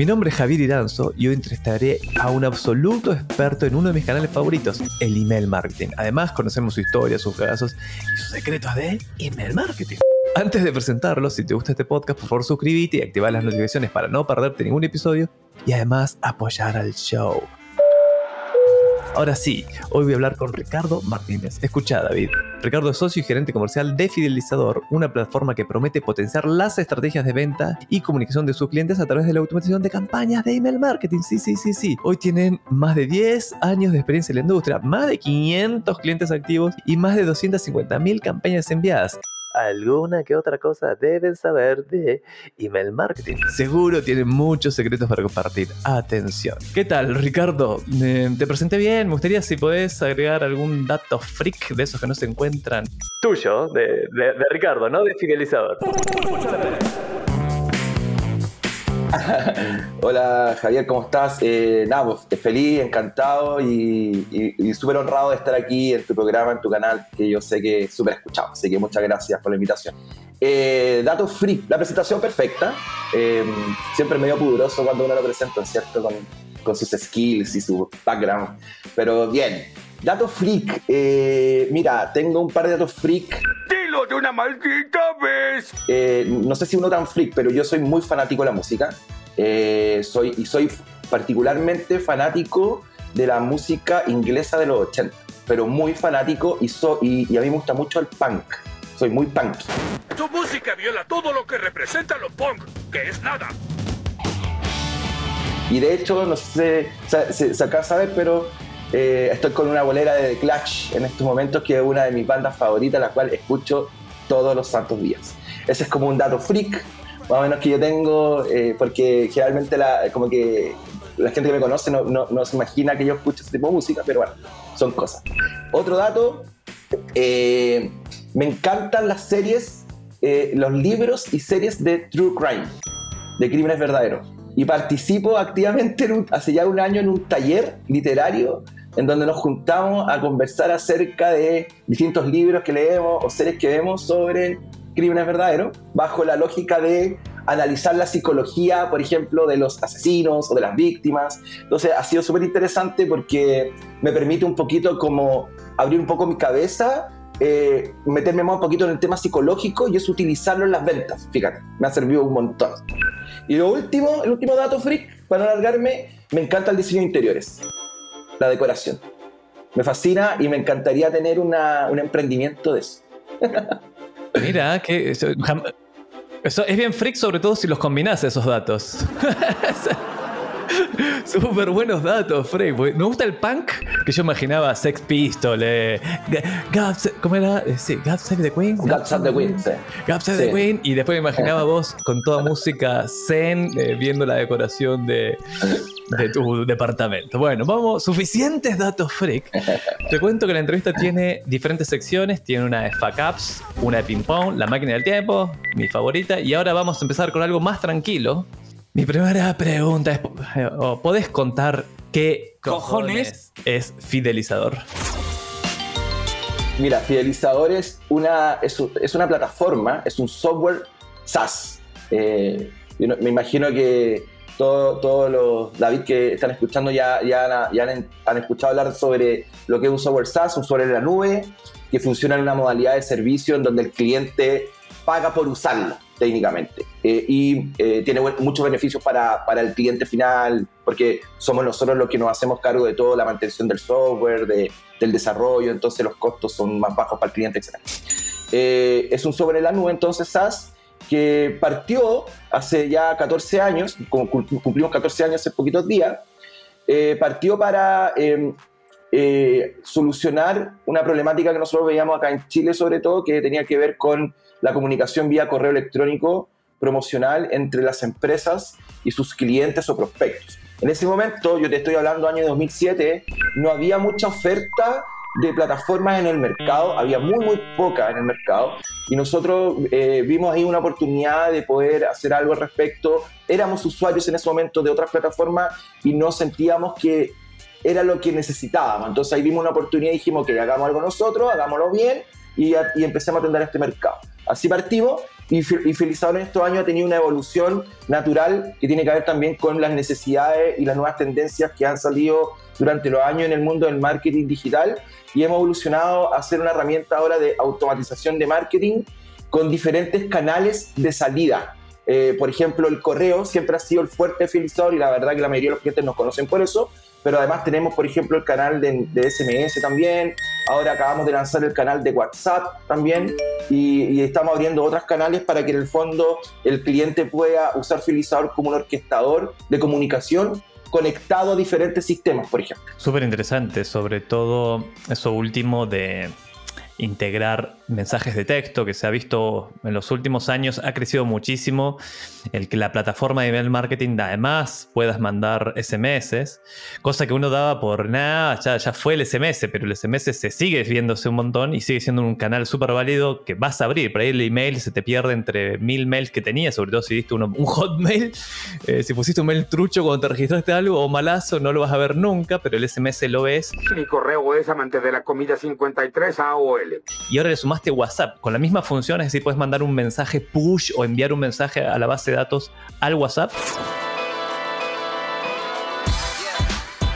Mi nombre es Javier Iranzo y hoy entrevistaré a un absoluto experto en uno de mis canales favoritos, el email marketing. Además, conocemos su historia, sus casos y sus secretos de email marketing. Antes de presentarlo, si te gusta este podcast, por favor suscríbete y activa las notificaciones para no perderte ningún episodio y además apoyar al show. Ahora sí, hoy voy a hablar con Ricardo Martínez. Escucha, David. Ricardo es socio y gerente comercial de Fidelizador, una plataforma que promete potenciar las estrategias de venta y comunicación de sus clientes a través de la automatización de campañas de email marketing. Sí, sí, sí, sí. Hoy tienen más de 10 años de experiencia en la industria, más de 500 clientes activos y más de 250.000 campañas enviadas alguna que otra cosa deben saber de email marketing. Seguro tienen muchos secretos para compartir. Atención. ¿Qué tal, Ricardo? Eh, te presenté bien. Me gustaría si podés agregar algún dato freak de esos que no se encuentran. Tuyo, de, de Ricardo, ¿no? De fidelizador. Hola Javier, ¿cómo estás? Eh, nada, pues, feliz, encantado y, súper honrado de estar aquí en tu programa, en tu canal, que yo sé que es súper escuchado. Así que muchas gracias por la invitación. Eh, datos free, la presentación perfecta. Eh, siempre medio pudoroso cuando uno lo presenta, ¿cierto? Con, con sus skills y su background. Pero bien, datos freak. Eh, mira, tengo un par de datos freak de una maldita vez. Eh, no sé si uno tan freak, pero yo soy muy fanático de la música. Eh, soy, y soy particularmente fanático de la música inglesa de los 80, pero muy fanático y, y, a mí me gusta mucho el punk. Soy muy punk. Su música viola todo lo que representa lo punk, que es nada. Y de hecho, no sé si acá sabes, pero eh, estoy con una bolera de The Clash en estos momentos, que es una de mis bandas favoritas, la cual escucho todos los santos días. Ese es como un dato freak, más o menos que yo tengo, eh, porque generalmente la, como que la gente que me conoce no, no, se imagina que yo escucho ese tipo de música, pero bueno, son cosas. Otro dato, eh, me encantan las series, los libros y series de True Crime, de crímenes verdaderos. Y participo activamente hace ya un año en un taller literario en donde nos juntamos a conversar acerca de distintos libros que leemos o series que vemos sobre crímenes verdaderos, bajo la lógica de analizar la psicología, por ejemplo, de los asesinos o de las víctimas. Entonces ha sido súper interesante porque me permite un poquito como abrir un poco mi cabeza, eh, meterme más un poquito en el tema psicológico y es utilizarlo en las ventas. Fíjate, me ha servido un montón. Y lo último, el último dato freak, para alargarme, me encanta el diseño de interiores la decoración. Me fascina y me encantaría tener una, un emprendimiento de eso. Mira, que eso, es bien freak, sobre todo si los combinas esos datos. Súper buenos datos, Frey. Me gusta el punk que yo imaginaba Sex Pistol, eh, ¿cómo era? Eh, sí, God Save the Queen. God Save the Queen, sí. God Save the Queen. Y después me imaginaba vos con toda música zen, eh, viendo la decoración de, de tu departamento. Bueno, vamos, suficientes datos freak. Te cuento que la entrevista tiene diferentes secciones. Tiene una de fuck ups, una de ping pong, la máquina del tiempo, mi favorita. Y ahora vamos a empezar con algo más tranquilo. Mi primera pregunta es, ¿podés contar qué cojones es Fidelizador? Mira, Fidelizador es una, es, una plataforma, es un software SaaS. Eh, me imagino que todos los David que están escuchando ya, ya, han, escuchado hablar sobre lo que es un software SaaS, un software en la nube, que funciona en una modalidad de servicio en donde el cliente paga por usarlo técnicamente eh, y eh, tiene muchos beneficios para, para, el cliente final porque somos nosotros los que nos hacemos cargo de toda la mantención del software, de, del desarrollo, entonces los costos son más bajos para el cliente, etc. Eh, es un software en la nube, entonces SaaS que partió hace ya 14 años, cumplimos 14 años hace poquitos días, eh, partió para em, eh, solucionar una problemática que nosotros veíamos acá en Chile sobre todo, que tenía que ver con la comunicación vía correo electrónico promocional entre las empresas y sus clientes o prospectos. En ese momento, yo te estoy hablando año 2007, no había mucha oferta de plataformas en el mercado, había muy, muy poca en el mercado, y nosotros eh, vimos ahí una oportunidad de poder hacer algo al respecto. Éramos usuarios en ese momento de otras plataformas y no sentíamos que era lo que necesitábamos. Entonces ahí vimos una oportunidad y dijimos que hagamos algo nosotros, hagámoslo bien y, y empecemos a atender este mercado. Así partimos y, y en estos años ha tenido una evolución natural que tiene que ver también con las necesidades y las nuevas tendencias que han salido durante los años en el mundo del marketing digital y hemos evolucionado a ser una herramienta ahora de automatización de marketing con diferentes canales de salida. Eh, por ejemplo, el correo siempre ha sido el fuerte Felizador y la verdad que la mayoría de los clientes nos conocen por eso, pero además tenemos, por ejemplo, el canal de, SMS también, ahora acabamos de lanzar el canal de WhatsApp también y, estamos abriendo otros canales para que en el fondo el cliente pueda usar Filizador como un orquestador de comunicación conectado a diferentes sistemas, por ejemplo. Súper interesante, sobre todo eso último de integrar mensajes de texto que se ha visto en los últimos años, ha crecido muchísimo. El que la plataforma de email marketing además puedas mandar SMS, cosa que uno daba por nada, ya, ya fue el SMS, pero el SMS se sigue viéndose un montón y sigue siendo un canal súper válido que vas a abrir. Por ahí el email se te pierde entre mil mails que tenías, sobre todo si diste un hotmail. Eh, si pusiste un mail trucho cuando te registraste algo o malazo, no lo vas a ver nunca, pero el SMS lo ves. Mi correo es amante de la comida 53 AOL. Y ahora le sumas WhatsApp con la misma función, es decir, puedes mandar un mensaje push o enviar un mensaje a la base de datos al WhatsApp.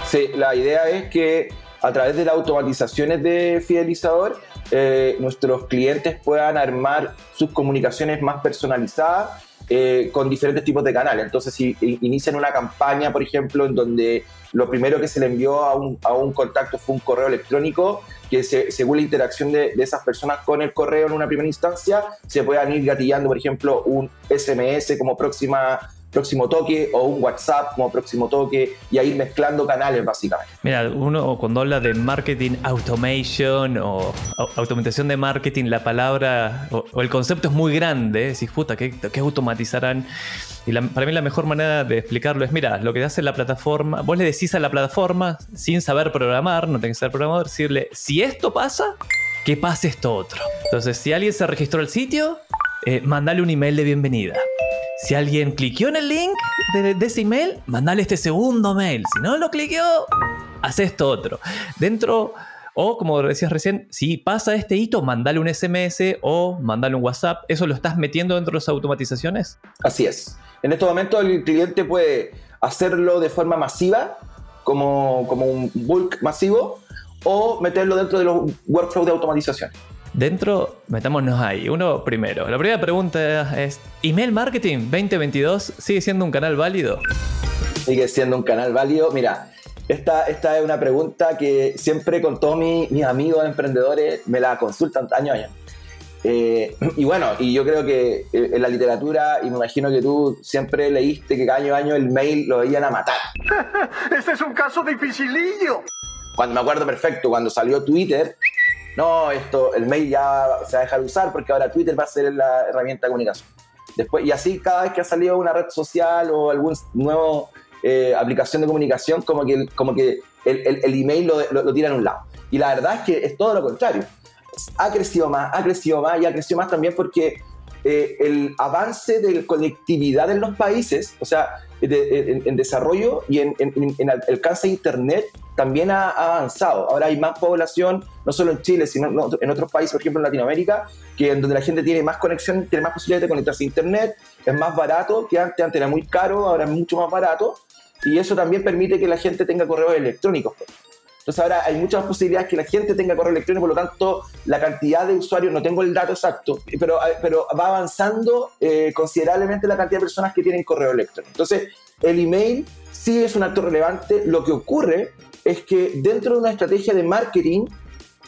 Sí, la idea es que a través de las automatizaciones de fidelizador, eh, nuestros clientes puedan armar sus comunicaciones más personalizadas eh, con diferentes tipos de canales. Entonces, si inician una campaña, por ejemplo, en donde lo primero que se le envió a un, a un contacto fue un correo electrónico, que según la interacción de, esas personas con el correo en una primera instancia, se puedan ir gatillando, por ejemplo, un SMS como próxima próximo toque o un WhatsApp como próximo toque y a ir mezclando canales básicamente. Mira, uno cuando habla de marketing automation o automatización de marketing, la palabra o, el concepto es muy grande, decís, puta, ¿qué, qué automatizarán? Y para mí la mejor manera de explicarlo es, mira, lo que hace la plataforma, vos le decís a la plataforma, sin saber programar, no tenés que ser programador, decirle, si esto pasa, que pase esto otro. Entonces, si alguien se registró al sitio, eh, mandale un email de bienvenida. Si alguien cliqueó en el link de, ese email, mandale este segundo mail. Si no lo cliqueó, haz esto otro. Dentro, o como decías recién, si pasa este hito, mandale un SMS o mandale un WhatsApp. ¿Eso lo estás metiendo dentro de las automatizaciones? Así es. En estos momentos el cliente puede hacerlo de forma masiva, como, como un bulk masivo, o meterlo dentro de los workflows de automatización. Dentro, metámonos ahí. Uno primero. La primera pregunta es: ¿Email Marketing 2022 sigue siendo un canal válido? Sigue siendo un canal válido. Mira, esta, esta es una pregunta que siempre con todos mis, amigos emprendedores me la consultan año a año. Eh, y bueno, y yo creo que eh, en la literatura, y me imagino que tú siempre leíste que año a año el mail lo veían a matar. este es un caso dificilillo. Cuando me acuerdo perfecto, cuando salió Twitter, no, esto, el mail ya se va a dejar de usar porque ahora Twitter va a ser la herramienta de comunicación. Después, y así cada vez que ha salido una red social o algún nuevo eh, aplicación de comunicación, como que, como que el, el, email lo, lo, lo, tira a un lado. Y la verdad es que es todo lo contrario ha crecido más, ha crecido más y ha crecido más también porque eh, el avance de la conectividad en los países, o sea, en, desarrollo y en, en, alcance de Internet, también ha, avanzado. Ahora hay más población, no solo en Chile, sino en otros países, por ejemplo en Latinoamérica, que en donde la gente tiene más conexión, tiene más posibilidades de conectarse a Internet, es más barato que antes, antes era muy caro, ahora es mucho más barato, y eso también permite que la gente tenga correos electrónicos. Entonces ahora hay muchas posibilidades que la gente tenga correo electrónico, por lo tanto la cantidad de usuarios, no tengo el dato exacto, pero, pero va avanzando eh, considerablemente la cantidad de personas que tienen correo electrónico. Entonces el email sí es un acto relevante, lo que ocurre es que dentro de una estrategia de marketing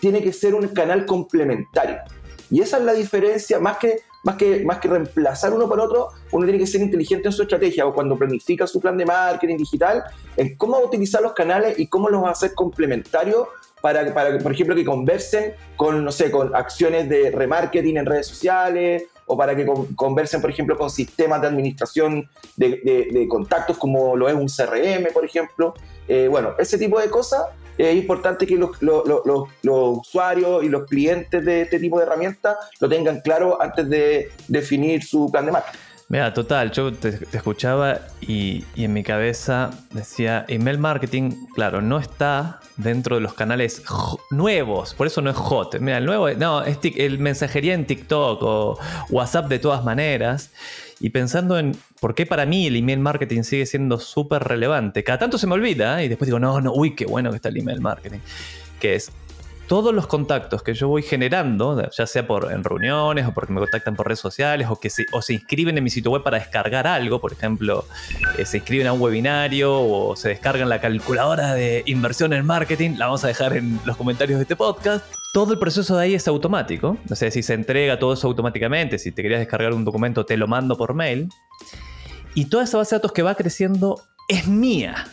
tiene que ser un canal complementario. Y esa es la diferencia, más que más que, más que reemplazar uno por otro, uno tiene que ser inteligente en su estrategia o cuando planifica su plan de marketing digital, en cómo utilizar los canales y cómo los va a hacer complementarios para, para, por ejemplo, que conversen con, no sé, con acciones de remarketing en redes sociales o para que conversen, por ejemplo, con sistemas de administración de, contactos como lo es un CRM, por ejemplo. Eh, bueno, ese tipo de cosas es importante que los, usuarios y los clientes de este tipo de herramientas lo tengan claro antes de definir su plan de marketing. Mira, total, yo te, escuchaba y, en mi cabeza decía, email marketing, claro, no está dentro de los canales nuevos, por eso no es hot. Mira, el nuevo, no, es el mensajería en TikTok o WhatsApp de todas maneras. Y pensando en por qué para mí el email marketing sigue siendo súper relevante. Cada tanto se me olvida ¿eh? y después digo, no, no, uy, qué bueno que está el email marketing. Que es, todos los contactos que yo voy generando, ya sea por en reuniones o porque me contactan por redes sociales o que se, inscriben en mi sitio web para descargar algo, por ejemplo, eh, se inscriben a un webinario o se descargan la calculadora de inversión en marketing, la vamos a dejar en los comentarios de este podcast. Todo el proceso de ahí es automático, o sea, si se entrega todo eso automáticamente, si te querías descargar un documento te lo mando por mail. Y toda esa base de datos que va creciendo es mía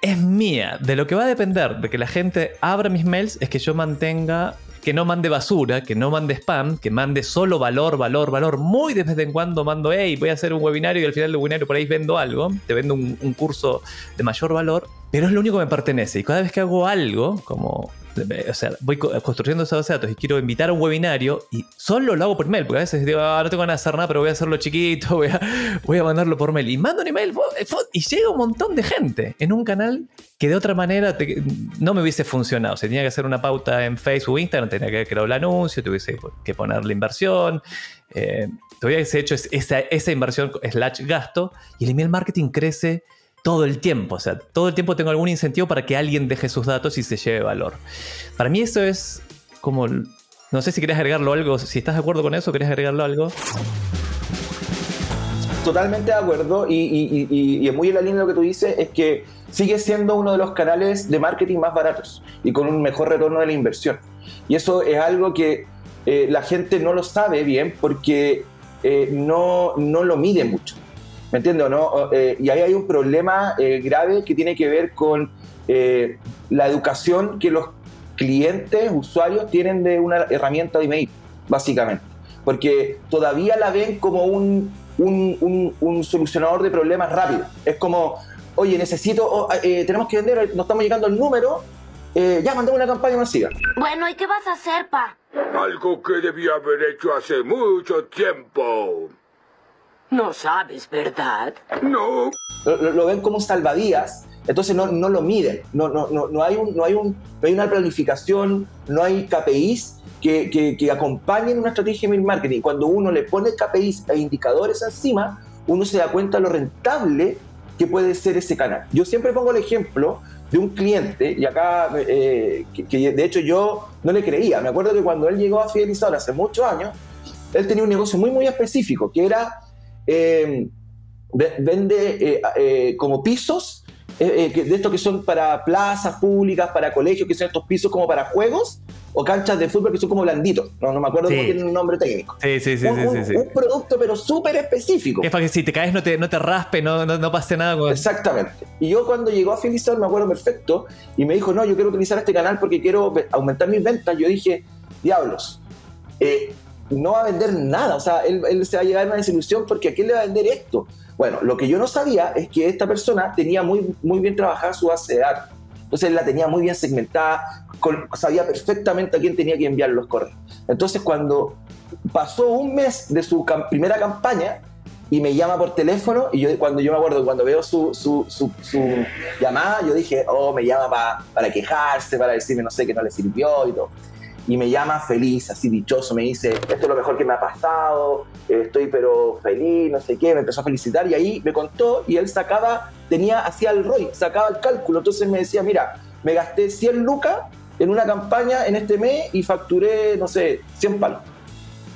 es mía. De lo que va a depender de que la gente abra mis mails es que yo mantenga que no mande basura, que no mande spam, que mande solo valor, valor, valor. Muy de vez en cuando mando, hey, voy a hacer un webinario y al final del webinario por ahí vendo algo, te vendo un, un curso de mayor valor, pero es lo único que me pertenece. Y cada vez que hago algo, como o sea, voy construyendo esa base de datos y quiero invitar a un webinario y solo lo hago por mail, porque a veces digo, ah, no tengo ganas de hacer nada, pero voy a hacerlo chiquito, voy a, voy a mandarlo por mail. Y mando un email y llega un montón de gente en un canal que de otra manera no me hubiese funcionado. O sea, tenía que hacer una pauta en Facebook, Instagram, tenía que crear el anuncio, tuviese que poner la inversión. Eh, hubiese hecho esa inversión slash gasto y el email marketing crece todo el tiempo. O sea, todo el tiempo tengo algún incentivo para que alguien deje sus datos y se lleve valor. Para mí eso es como... No sé si querés agregarlo algo, si estás de acuerdo con eso, querés agregarlo algo. Totalmente de acuerdo y, es muy en la línea de lo que tú dices, es que sigue siendo uno de los canales de marketing más baratos y con un mejor retorno de la inversión. Y eso es algo que eh, la gente no lo sabe bien porque eh, no, no lo mide mucho. ¿Me entiendes o no? Eh, y ahí hay un problema eh, grave que tiene que ver con eh, la educación que los clientes, usuarios, tienen de una herramienta de email, básicamente. Porque todavía la ven como un, un, un, solucionador de problemas rápido. Es como, oye, necesito, oh, tenemos que vender, no estamos llegando al número, ya mandamos una campaña masiva. Bueno, ¿y qué vas a hacer, pa? Algo que debía haber hecho hace mucho tiempo. No sabes, ¿verdad? No. Lo, ven como salvadías, entonces no, no lo miden. No, no, no, no, hay un, no, hay un, no hay una planificación, no hay KPIs que, que, que acompañen una estrategia de marketing. Cuando uno le pone KPIs e indicadores encima, uno se da cuenta de lo rentable que puede ser ese canal. Yo siempre pongo el ejemplo de un cliente, y acá, eh, que, de hecho yo no le creía. Me acuerdo que cuando él llegó a Fidelizador hace muchos años, él tenía un negocio muy, muy específico, que era eh, vende eh, eh, como pisos, de estos que son para plazas públicas, para colegios, que son estos pisos como para juegos, o canchas de fútbol que son como blanditos. No, no me acuerdo cómo tiene un nombre técnico. Sí, sí, sí. Un, sí, un producto, pero súper específico. Es para que si te caes no te, no te raspe, no, no, pase nada. Con... Exactamente. Y yo cuando llegó a Filizar me acuerdo perfecto y me dijo, no, yo quiero utilizar este canal porque quiero aumentar mis ventas. Yo dije, diablos, eh, no va a vender nada. O sea, él, se va a llegar a una desilusión porque ¿a quién le va a vender esto? Bueno, lo que yo no sabía es que esta persona tenía muy, muy bien trabajada su base de datos. Entonces él la tenía muy bien segmentada, sabía perfectamente a quién tenía que enviar los correos. Entonces cuando pasó un mes de su primera campaña y me llama por teléfono, y yo cuando yo me acuerdo, cuando veo su, su, su, llamada, yo dije, oh, me llama para quejarse, para decirme, no sé, que no le sirvió y todo y me llama feliz, así dichoso, me dice, esto es lo mejor que me ha pasado, estoy pero feliz, no sé qué, me empezó a felicitar y ahí me contó y él sacaba, tenía, hacía el ROI, sacaba el cálculo, entonces me decía, mira, me gasté 100 lucas en una campaña en este mes y facturé, no sé, 100 palos.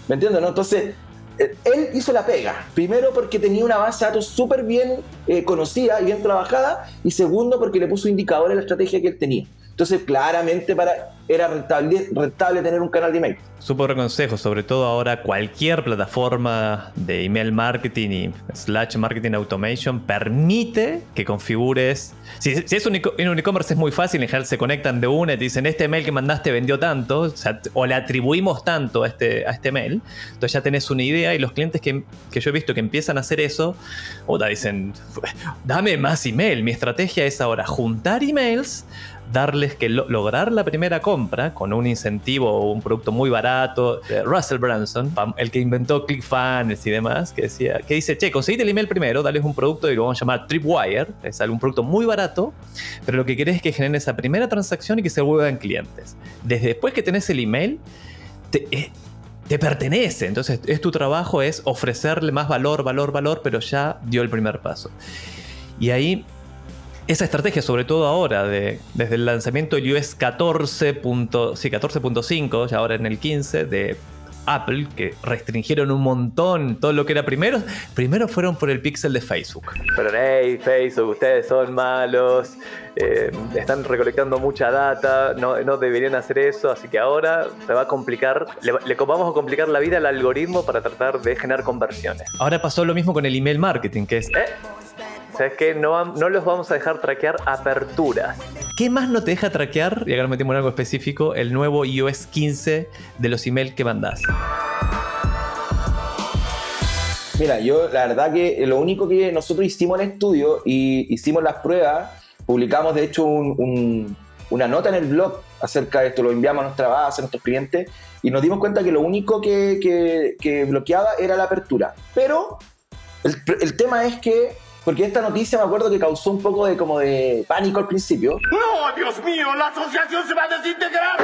¿Me entiendes? No? Entonces, eh, él hizo la pega. Primero porque tenía una base de datos súper bien eh, conocida y bien trabajada. Y segundo porque le puso indicadores a la estrategia que él tenía. Entonces, claramente para, era rentable, rentable tener un canal de email. Súper consejo, sobre todo ahora cualquier plataforma de email marketing y slash marketing automation permite que configures. Si, es un e-commerce es muy fácil, en general se conectan de una y te dicen este email que mandaste vendió tanto, o, le atribuimos tanto a este, a este mail. Entonces ya tenés una idea y los clientes que, que yo he visto que empiezan a hacer eso, o dicen, dame más email. Mi estrategia es ahora juntar emails darles que lograr la primera compra con un incentivo o un producto muy barato. Russell Branson, el que inventó ClickFunnels y demás, que decía, que dice, che, conseguite el email primero, dales un producto y lo vamos a llamar Tripwire, es un producto muy barato, pero lo que querés es que generen esa primera transacción y que se vuelvan clientes. Desde después que tenés el email, te, eh, te pertenece. Entonces, es tu trabajo es ofrecerle más valor, valor, valor, pero ya dio el primer paso. Y ahí esa estrategia, sobre todo ahora, de, desde el lanzamiento iOS 14.5, sí, 14.5, ya ahora en el 15, de Apple, que restringieron un montón todo lo que era primero. Primero fueron por el pixel de Facebook. Pero hey, Facebook, ustedes son malos, eh, están recolectando mucha data, no, no, deberían hacer eso, así que ahora se va a complicar, le, le, vamos a complicar la vida al algoritmo para tratar de generar conversiones. Ahora pasó lo mismo con el email marketing, que es... ¿eh? ¿Sabes qué? No, no los vamos a dejar traquear aperturas. ¿Qué más no te deja traquear? Y acá nos metemos en algo específico, el nuevo iOS 15 de los emails que mandás. Mira, yo la verdad que lo único que nosotros hicimos en el estudio y hicimos las pruebas, publicamos de hecho una nota en el blog acerca de esto, lo enviamos a nuestra base, a nuestros clientes, y nos dimos cuenta que lo único que, bloqueaba era la apertura. Pero el, el tema es que porque esta noticia me acuerdo que causó un poco de como de pánico al principio. ¡No, Dios mío! ¡La asociación se va a desintegrar!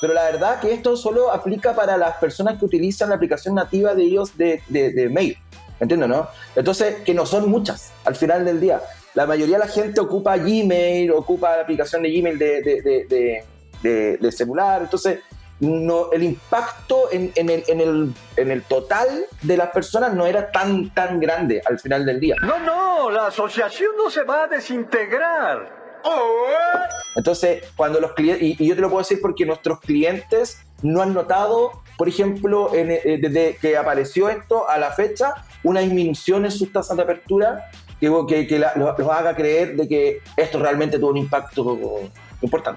Pero la verdad que esto solo aplica para las personas que utilizan la aplicación nativa de ellos de, de, mail. ¿Entiendes, no? Entonces, que no son muchas al final del día. La mayoría de la gente ocupa Gmail, ocupa la aplicación de Gmail de, de celular. Entonces, no, el impacto en, el, total de las personas no era tan, tan grande al final del día. No, no, la asociación no se va a desintegrar. Entonces, cuando los clientes, y, yo te lo puedo decir porque nuestros clientes no han notado, por ejemplo, eh, desde que apareció esto a la fecha, una disminución en sus tasas de apertura que, que, los haga creer de que esto realmente tuvo un impacto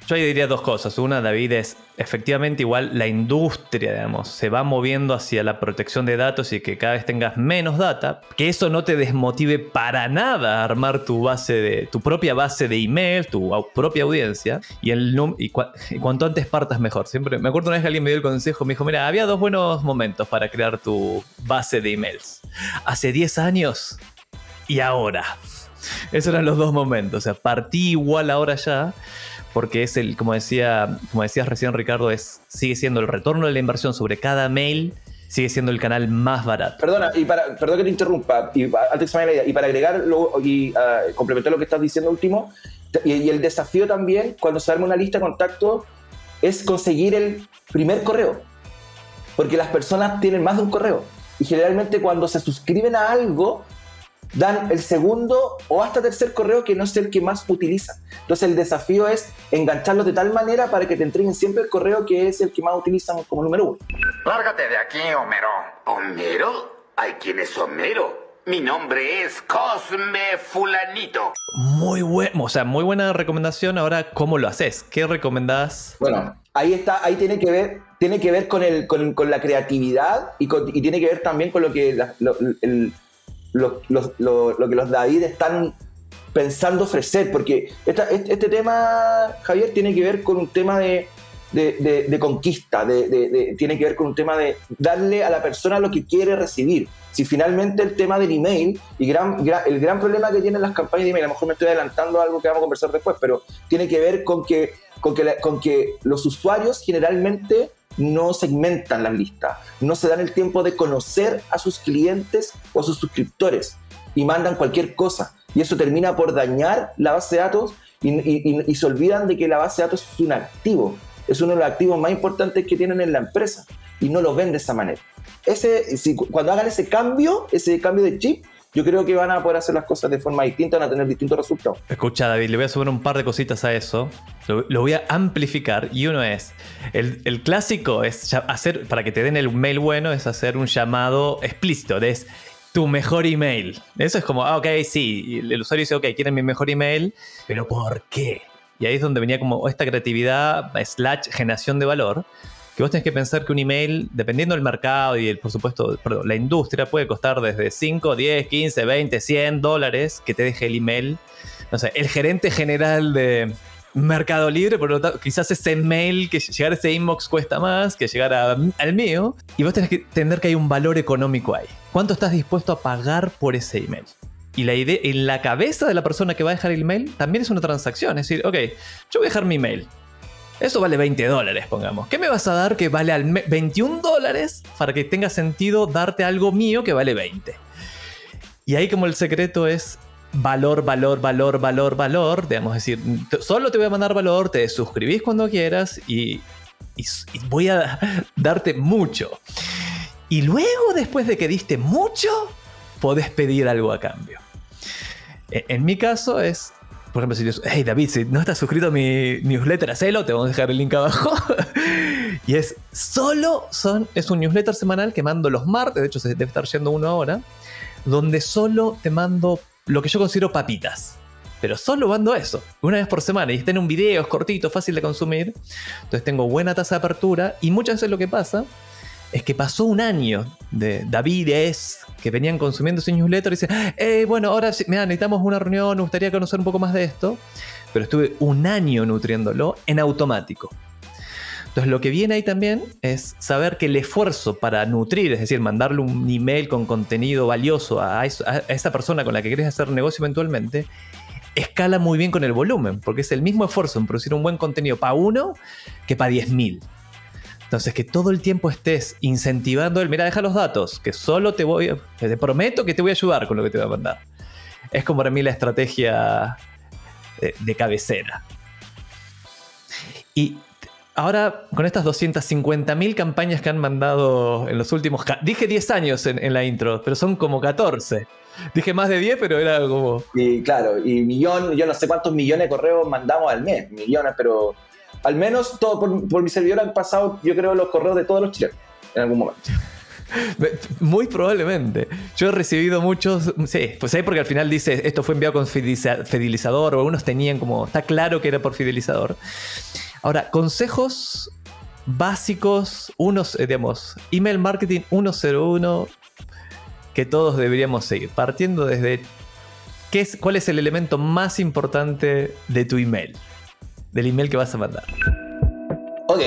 Yo diría dos cosas. Una, David, es efectivamente igual la industria, digamos, se va moviendo hacia la protección de datos y que cada vez tengas menos data, que eso no te desmotive para nada a armar tu base de, tu propia base de email, tu propia audiencia, y, el y, cuanto antes partas mejor. Siempre, me acuerdo una vez que alguien me dio el consejo, me dijo, mira, había dos buenos momentos para crear tu base de emails. Hace 10 años y ahora. Esos eran los dos momentos. O sea, partí igual ahora ya porque es el, como decía, como decías recién Ricardo, es, sigue siendo el retorno de la inversión sobre cada mail, sigue siendo el canal más barato. Perdona, y para, perdón que te interrumpa, y, antes la idea, y para agregar y uh, complementar lo que estás diciendo último, y, el desafío también, cuando se arma una lista de contactos, es conseguir el primer correo. Porque las personas tienen más de un correo. Y generalmente cuando se suscriben a algo, dan el segundo o hasta tercer correo que no es el que más utilizan. Entonces el desafío es engancharlos de tal manera para que te entreguen siempre el correo que es el que más utilizan como número uno. Lárgate de aquí, Homero. ¿Homero? ¿Hay quién es Homero? Mi nombre es Cosme Fulanito. Muy bueno, o sea, muy buena recomendación. Ahora, ¿cómo lo haces? ¿Qué recomendás? Bueno, ahí está, ahí tiene que ver, tiene que ver con, el, con, con la creatividad y, y, tiene que ver también con lo que el, lo, que los David están pensando ofrecer, porque este, tema, Javier, tiene que ver con un tema de, conquista, tiene que ver con un tema de darle a la persona lo que quiere recibir. Si finalmente el tema del email, y gran, el gran problema que tienen las campañas de email, a lo mejor me estoy adelantando a algo que vamos a conversar después, pero tiene que ver con que, con que, con que los usuarios generalmente no segmentan las listas, no se dan el tiempo de conocer a sus clientes o a sus suscriptores y mandan cualquier cosa. Y eso termina por dañar la base de datos y, se olvidan de que la base de datos es un activo, es uno de los activos más importantes que tienen en la empresa y no lo ven de esa manera. Ese, cuando hagan ese cambio, ese cambio de chip, yo creo que van a poder hacer las cosas de forma distinta, van a tener distintos resultados. Escucha, David, le voy a subir un par de cositas a eso. Lo, voy a amplificar. Y uno es: el, clásico es hacer, para que te den el mail bueno, es hacer un llamado explícito. Es tu mejor email. Eso es como, ah, ok, sí. El usuario dice, ok, quieren mi mejor email, pero ¿por qué? Y ahí es donde venía como esta creatividad slash generación de valor. Que vos tenés que pensar que un email, dependiendo del mercado y, el, por supuesto, perdón, la industria, puede costar desde 5, 10, 15, 20, 100 dólares que te deje el email. No sé, el gerente general de Mercado Libre, por lo tanto, quizás ese mail, que llegar a ese inbox cuesta más que llegar a- al mío. Y vos tenés que entender que hay un valor económico ahí. ¿Cuánto estás dispuesto a pagar por ese email? Y la idea, en la cabeza de la persona que va a dejar el email, también es una transacción. Es decir, ok, yo voy a dejar mi email. Eso vale 20 dólares, pongamos. ¿Qué me vas a dar que vale al me- 21 dólares para que tenga sentido darte algo mío que vale 20? Y ahí como el secreto es valor, valor, valor, valor, valor. Digamos, decir, solo te voy a mandar valor, te suscribís cuando quieras y, y voy a darte mucho. Y luego, después de que diste mucho, podés pedir algo a cambio. E- En mi caso es, por ejemplo, si yo, hey David, si no estás suscrito a mi newsletter, hacelo, te vamos a dejar el link abajo. y es solo son, es un newsletter semanal que mando los martes, de hecho se debe estar yendo uno ahora, donde solo te mando lo que yo considero papitas. Pero solo mando eso, una vez por semana. Y está en un video, es cortito, fácil de consumir. Entonces tengo buena tasa de apertura. Y muchas veces lo que pasa es que pasó un año de Davides que venían consumiendo ese newsletter y dicen, eh, bueno, ahora mira, necesitamos una reunión, me gustaría conocer un poco más de esto. Pero estuve un año nutriéndolo en automático. Entonces lo que viene ahí también es saber que el esfuerzo para nutrir, es decir, mandarle un email con contenido valioso a, a esa persona con la que querés hacer negocio eventualmente, escala muy bien con el volumen, porque es el mismo esfuerzo en producir un buen contenido para uno que para 10.000. Entonces, que todo el tiempo estés incentivando el, mira, deja los datos, que solo te voy, te prometo que te voy a ayudar con lo que te voy a mandar. Es como para mí la estrategia de, de cabecera. Y ahora, con estas 250.000 campañas que han mandado en los últimos... Dije 10 años en, en la intro, pero son como 14. Dije más de 10, pero era como... Y claro, y millón, yo no sé cuántos millones de correos mandamos al mes, millones, pero al menos todo por, mi servidor han pasado, yo creo, los correos de todos los chilenos en algún momento. Muy probablemente. Yo he recibido muchos. Sí, pues ahí porque al final dice esto fue enviado con fideliza- fidelizador, o algunos tenían como. Está claro que era por fidelizador. Ahora, consejos básicos, unos, eh, digamos, email marketing 101 que todos deberíamos seguir. Partiendo desde qué es, cuál es el elemento más importante de tu email, del email que vas a mandar. Ok,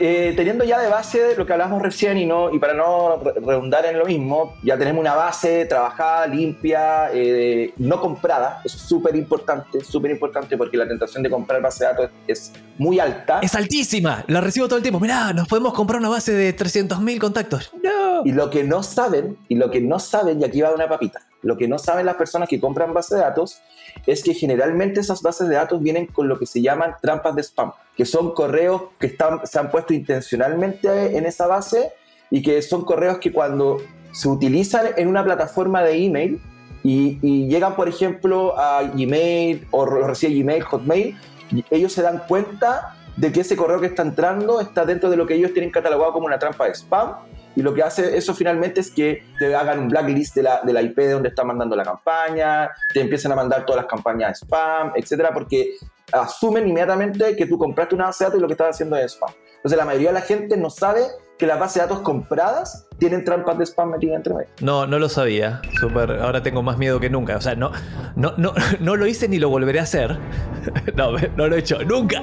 eh, teniendo ya de base lo que hablamos recién y, no, y para no re- redundar en lo mismo, ya tenemos una base trabajada, limpia, eh, no comprada. Eso es súper importante, súper importante porque la tentación de comprar base de datos es, es muy alta. Es altísima, la recibo todo el tiempo. Mirá, nos podemos comprar una base de 300.000 contactos. No. Y lo que no saben, y lo que no saben, y aquí va una papita, lo que no saben las personas que compran base de datos es que generalmente esas bases de datos vienen con lo que se llaman trampas de spam, que son correos que están, se han puesto intencionalmente en esa base y que son correos que cuando se utilizan en una plataforma de email y, y llegan, por ejemplo, a Gmail o recibe Gmail, Hotmail, ellos se dan cuenta de que ese correo que está entrando está dentro de lo que ellos tienen catalogado como una trampa de spam y lo que hace eso finalmente es que te hagan un blacklist de la, de IP de donde está mandando la campaña, te empiezan a mandar todas las campañas de spam, etcétera, porque asumen inmediatamente que tú compraste una base de datos y lo que estás haciendo es spam. Entonces la mayoría de la gente no sabe que las bases de datos compradas tienen trampas de spam metidas entre medio. No, no lo sabía. Súper. Ahora tengo más miedo que nunca. O sea, no, no, no, no lo hice ni lo volveré a hacer. No, no lo he hecho nunca.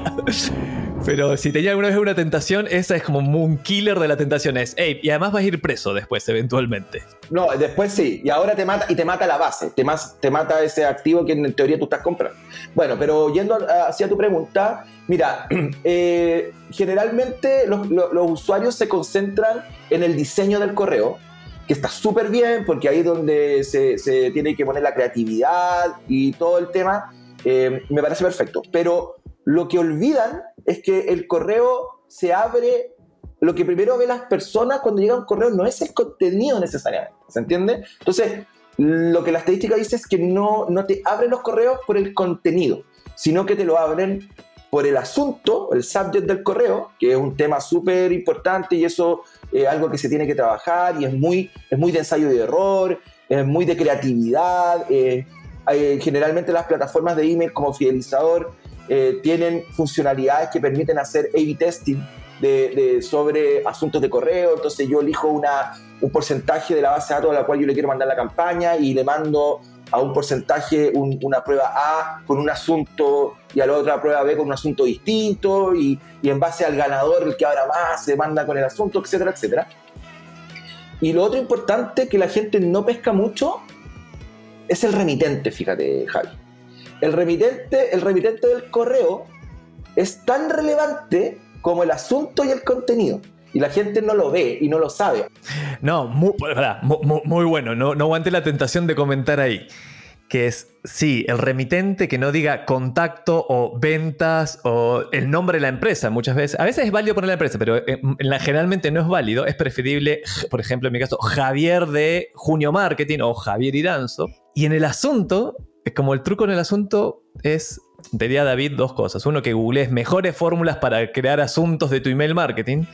Pero si tenía alguna vez una tentación, esa es como un killer de la tentación. Es, y además vas a ir preso después, eventualmente. No, después sí, y ahora te mata, y te mata la base, te, mas- te mata ese activo que en teoría tú estás comprando. Bueno, pero yendo hacia tu pregunta, mira, eh, generalmente los, usuarios se concentran en el diseño del correo, que está súper bien, porque ahí es donde se, se tiene que poner la creatividad y todo el tema, eh, me parece perfecto. Pero lo que olvidan es que el correo se abre lo que primero ven las personas cuando llega un correo no es el contenido necesariamente, ¿se entiende? Entonces, lo que la estadística dice es que no, no te abren los correos por el contenido, sino que te lo abren por el asunto, el subject del correo, que es un tema súper importante y eso es algo que se tiene que trabajar y es muy, es muy de ensayo y de error, es muy de creatividad. Eh, generalmente las plataformas de email como fidelizador eh, tienen funcionalidades que permiten hacer A-B testing sobre asuntos de correo, entonces yo elijo un porcentaje de la base de datos a la cual yo le quiero mandar la campaña y le mando a un porcentaje una prueba A con un asunto y a la otra prueba B con un asunto distinto y, y en base al ganador, el que abra más, se manda con el asunto, etcétera, etcétera. Y lo otro importante que la gente no pesca mucho es el remitente, fíjate, Javi. El remitente, el remitente del correo es tan relevante como el asunto y el contenido y la gente no lo ve y no lo sabe. No, muy, muy, bueno, no, no aguante la tentación de comentar ahí. Que es, sí, el remitente que no diga contacto o ventas o el nombre de la empresa muchas veces. A veces es válido poner la empresa, pero eh, la, generalmente no es válido. Es preferible, por ejemplo, en mi caso, Javier de Junio Marketing o Javier Iranzo. Y en el asunto, como el truco en el asunto es diría David dos cosas. Uno, que googlees mejores fórmulas para crear asuntos de tu email marketing.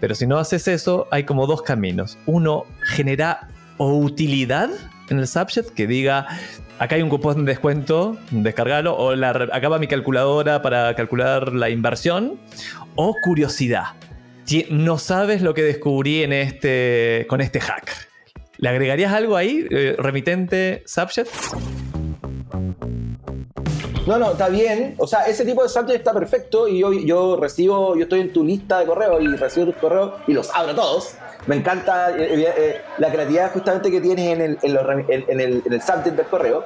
Pero si no haces eso, hay como dos caminos. Uno, genera utilidad en el subject que diga, acá hay un cupón de descuento, descargalo, o la, acá va mi calculadora para calcular la inversión, o curiosidad. No sabes lo que descubrí en este, con este hack. ¿Le agregarías algo ahí, eh, remitente subject? No, no, está bien. O sea, ese tipo de subject está perfecto y yo, yo recibo, yo estoy en tu lista de correos y recibo tus correos y los abro todos. Me encanta eh, eh, eh, la creatividad justamente que tienes en el, en, el, en el subject del correo.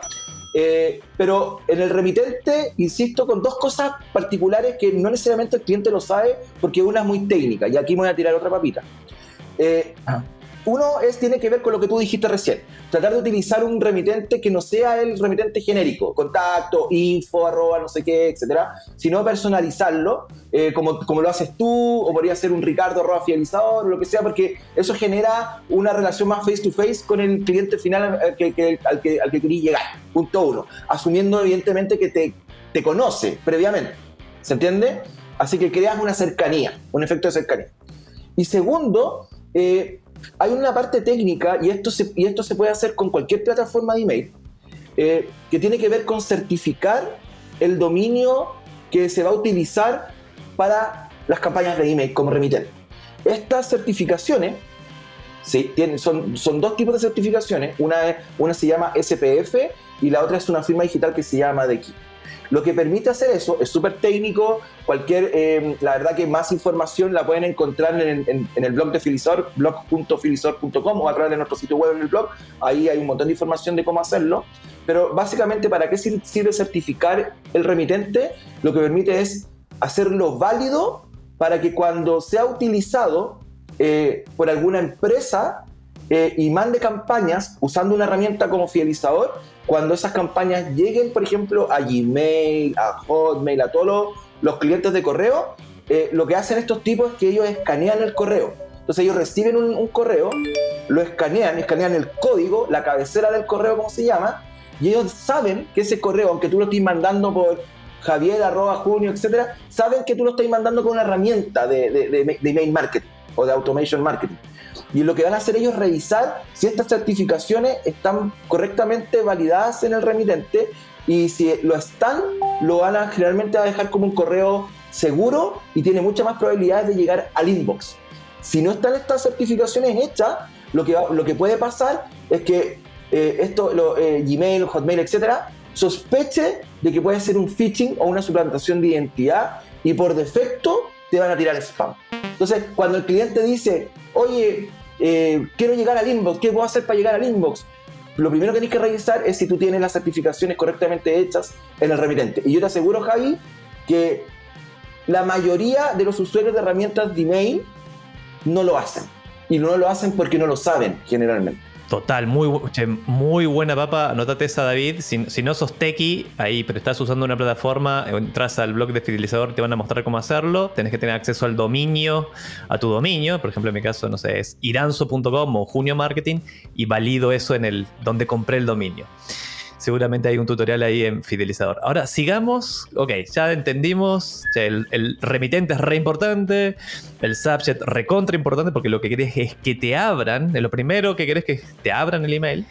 pero en el remitente, insisto, con dos cosas particulares que no necesariamente el cliente lo sabe porque una es muy técnica y aquí me voy a tirar otra papita. Uno es, tiene que ver con lo que tú dijiste recién. Tratar de utilizar un remitente que no sea el remitente genérico, contacto, info, arroba, no sé qué, etcétera, sino personalizarlo, eh, como, como lo haces tú, o podría ser un Ricardo arroba fidelizador, o lo que sea, porque eso genera una relación más face to face con el cliente final al que, al que, al que querías llegar. Punto uno. Asumiendo, evidentemente, que te, te conoce previamente. ¿Se entiende? Así que creas una cercanía, un efecto de cercanía. Y segundo, eh, hay una parte técnica, y esto se, y esto se puede hacer con cualquier plataforma de email, eh, que tiene que ver con certificar el dominio que se va a utilizar para las campañas de email como remitente. Estas certificaciones sí, tienen, son, son dos tipos de certificaciones. Una, una se llama SPF y la otra es una firma digital que se llama DEKI. Lo que permite hacer eso es súper técnico. Cualquier, eh, la verdad que más información la pueden encontrar en, el blog de Filisor, blog.filisor.com o a través de nuestro sitio web en el blog. Ahí hay un montón de información de cómo hacerlo. Pero básicamente, ¿para qué sirve certificar el remitente? Lo que permite es hacerlo válido para que cuando sea utilizado eh, por alguna empresa eh, y mande campañas usando una herramienta como fidelizador, cuando esas campañas lleguen, por ejemplo, a Gmail, a Hotmail, a todos los, clientes de correo, eh, lo que hacen estos tipos es que ellos escanean el correo. Entonces ellos reciben un, correo, lo escanean, escanean el código, la cabecera del correo, como se llama, y ellos saben que ese correo, aunque tú lo estés mandando por Javier, arroba, junio, etcétera, saben que tú lo estás mandando con una herramienta de, de, de email marketing o de automation marketing. Y lo que van a hacer ellos es revisar si estas certificaciones están correctamente validadas en el remitente y si lo están, lo van a generalmente a dejar como un correo seguro y tiene muchas más probabilidades de llegar al inbox. Si no están estas certificaciones hechas, lo que, lo que puede pasar es que eh, esto, lo, eh, Gmail, Hotmail, etcétera, sospeche de que puede ser un phishing o una suplantación de identidad y por defecto te van a tirar spam. Entonces, cuando el cliente dice, oye, eh, quiero llegar al inbox, ¿qué puedo hacer para llegar al inbox? Lo primero que tienes que revisar es si tú tienes las certificaciones correctamente hechas en el remitente. Y yo te aseguro, Javi, que la mayoría de los usuarios de herramientas de email no lo hacen. Y no lo hacen porque no lo saben, generalmente. Total, muy, muy buena papa. Anotate esa, David. Si, si no sos tequi ahí, pero estás usando una plataforma, entras al blog de Fidelizador, te van a mostrar cómo hacerlo. Tenés que tener acceso al dominio, a tu dominio. Por ejemplo, en mi caso, no sé, es iranzo.com o Junio Marketing y valido eso en el donde compré el dominio. Seguramente hay un tutorial ahí en Fidelizador. Ahora, sigamos. Ok, ya entendimos. El, remitente es re importante. El subject recontra importante porque lo que querés es que te abran. Lo primero que querés es que te abran el email.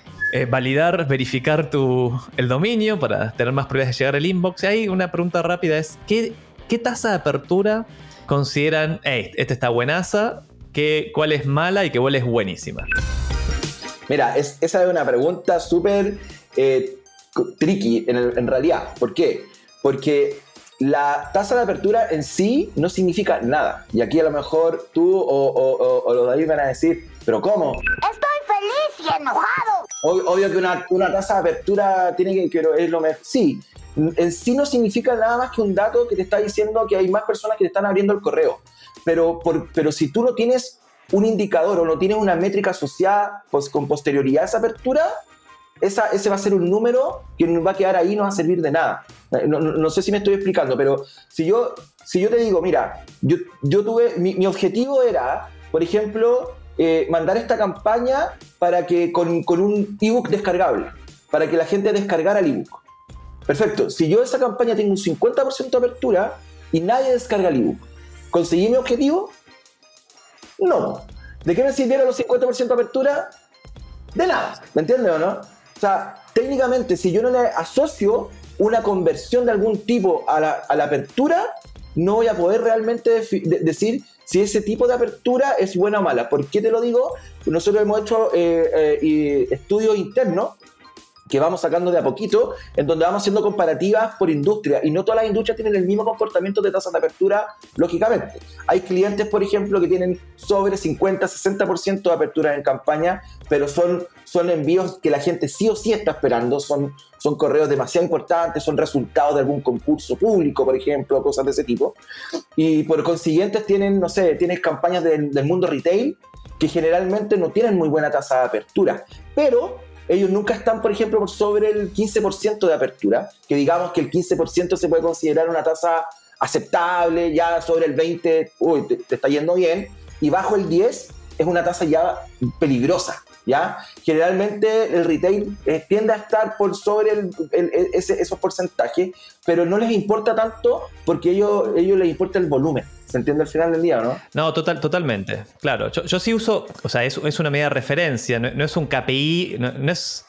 Validar, verificar tu, el dominio para tener más probabilidades de llegar al inbox. Y ahí una pregunta rápida es: ¿qué, qué tasa de apertura consideran? Hey, esta está buenaza. ¿qué, ¿Cuál es mala y qué cuál es buenísima? Mira, es- esa es una pregunta súper eh, tricky en, el- en realidad. ¿Por qué? Porque la tasa de apertura en sí no significa nada. Y aquí a lo mejor tú o, o- o- o los ahí van a decir, ¿pero cómo? Estoy feliz y enojado. Ob- Obvio que una, una tasa de apertura tiene que, pero es lo mejor. Sí, en sí no significa nada más que un dato que te está diciendo que hay más personas que te están abriendo el correo. Pero, por- pero si tú no tienes un indicador o no tienes una métrica asociada pues, con posterioridad a esa apertura, esa, ese va a ser un número que va a quedar ahí y no va a servir de nada. No, no- no sé si me estoy explicando, pero si yo, si yo te digo, mira, yo, yo tuve, mi, mi objetivo era, por ejemplo, eh, mandar esta campaña para que con, con un ebook descargable, para que la gente descargara el ebook. Perfecto, si yo esa campaña tengo un 50% de apertura y nadie descarga el ebook, ¿conseguí mi objetivo? No. ¿De qué me sirvieron los 50% de apertura? De nada, ¿me entiendes o no? O sea, técnicamente, si yo no le asocio una conversión de algún tipo a la, a la apertura, no voy a poder realmente decir si ese tipo de apertura es buena o mala. ¿Por qué te lo digo? Nosotros hemos hecho eh, eh, estudios internos que vamos sacando de a poquito, en donde vamos haciendo comparativas por industria, y no todas las industrias tienen el mismo comportamiento de tasas de apertura, lógicamente. Hay clientes, por ejemplo, que tienen sobre 50, 60% de apertura en campaña, pero son, son envíos que la gente sí o sí está esperando, son, son correos demasiado importantes, son resultados de algún concurso público, por ejemplo, cosas de ese tipo. Y por consiguiente tienen, no sé, tienes campañas del, mundo retail que generalmente no tienen muy buena tasa de apertura, pero ellos nunca están, por ejemplo, sobre el 15% de apertura, que digamos que el 15% se puede considerar una tasa aceptable, ya sobre el 20%, uy, te, te está yendo bien, y bajo el 10% es una tasa ya peligrosa, ¿ya? Generalmente el retail eh, tiende a estar por sobre el- el- ese- esos porcentajes, pero no les importa tanto porque ellos, ellos les importa el volumen, ¿se entiende al final del día, no? No, total, totalmente. Claro, yo, yo sí uso, o sea, es, es una medida de referencia, no, no es un KPI, no, no es.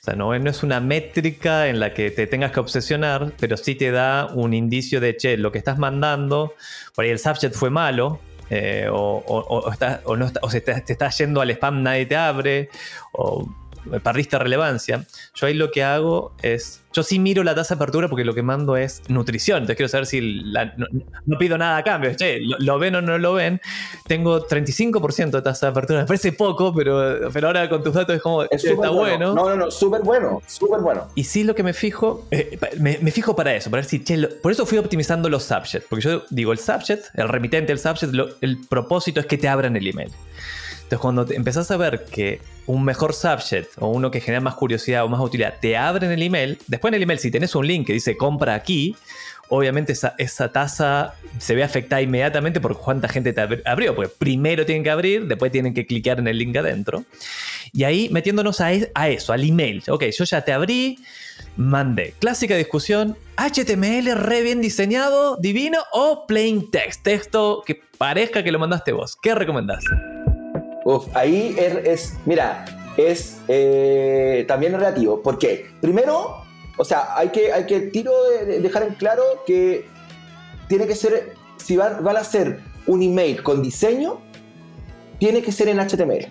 O sea, no, no es una métrica en la que te tengas que obsesionar, pero sí te da un indicio de, che, lo que estás mandando, por ahí el subject fue malo, eh, o, o- o está- o no está- o se te, te está yendo al spam, nadie te abre, o perdiste relevancia. Yo ahí lo que hago es, yo sí miro la tasa de apertura porque lo que mando es nutrición, entonces quiero saber si la- no, no pido nada a cambio, che, lo, lo ven o no lo ven. Tengo 35% de tasa de apertura, me parece poco, pero, pero ahora con tus datos es como, Es che, está súper bueno. No, no, no, súper bueno, súper bueno. Y sí lo que me fijo, eh, me, me fijo para eso, para ver si, che, lo- por eso fui optimizando los subjects, porque yo digo, el subject, el remitente, el subject, lo- el propósito es que te abran el email. Entonces cuando te empezás a ver que un mejor subject o uno que genera más curiosidad o más utilidad te abren el email, después en el email si tenés un link que dice compra aquí, obviamente esa, esa tasa se ve afectada inmediatamente por cuánta gente te abri- abrió, porque primero tienen que abrir, después tienen que cliquear en el link adentro. Y ahí metiéndonos a, a eso, al email. Ok, yo ya te abrí, mandé. Clásica discusión, HTML re bien diseñado, divino o plain text, texto que parezca que lo mandaste vos. ¿Qué recomendás? Ahí es, mira, es eh, también relativo. ¿Por qué? Primero, o sea, hay que, hay que dejar en claro que tiene que ser, si van, a hacer un email con diseño, tiene que ser en HTML.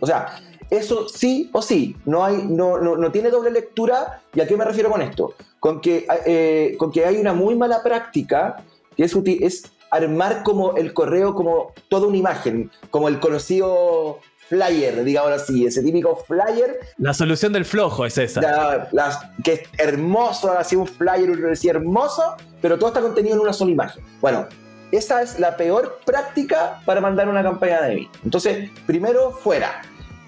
O sea, eso sí o sí, no, hay, no, no, no tiene doble lectura. ¿Y a qué me refiero con esto? Con que, eh, con que hay una muy mala práctica que es, es armar como el correo como toda una imagen, como el conocido flyer, digamos así, ese típico flyer La solución del flojo es esa. la- las- que es hermoso, así un flyer, un hermoso, pero todo está contenido en una sola imagen. Bueno, esa es la peor práctica para mandar una campaña de mail. Entonces, primero, fuera.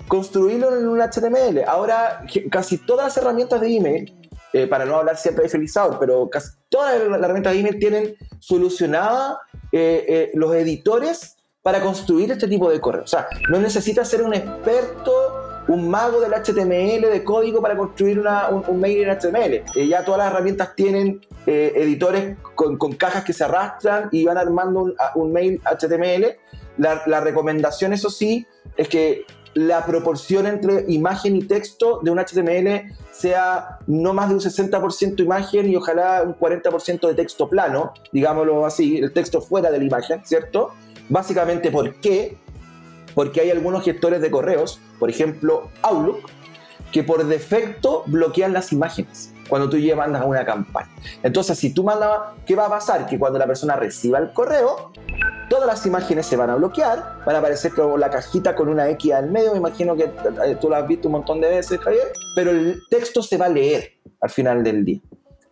construirlo en un HTML. Ahora, casi todas las herramientas de email, eh, para no hablar siempre de Felizador, pero casi todas las herramientas de email tienen solucionada eh, eh, los editores para construir este tipo de correo. O sea, no necesitas ser un experto un mago del HTML de código para construir un, mail en HTML. ya todas las herramientas tienen editores con, cajas que se arrastran y van armando un, mail HTML. La, recomendación, eso sí, es que la proporción entre imagen y texto de un HTML sea no más de un 60% imagen y ojalá un 40% de texto plano, digámoslo así, el texto fuera de la imagen, ¿cierto? Básicamente, ¿por qué? Porque hay algunos gestores de correos, por ejemplo Outlook, que por defecto bloquean las imágenes cuando tú ya mandas una campaña. Entonces, si tú mandas, ¿qué va a pasar? Que cuando la persona reciba el correo, todas las imágenes se van a bloquear, van a aparecer como la cajita con una X al medio, me imagino que eh, tú lo has visto un montón de veces, Javier, pero el texto se va a leer al final del día.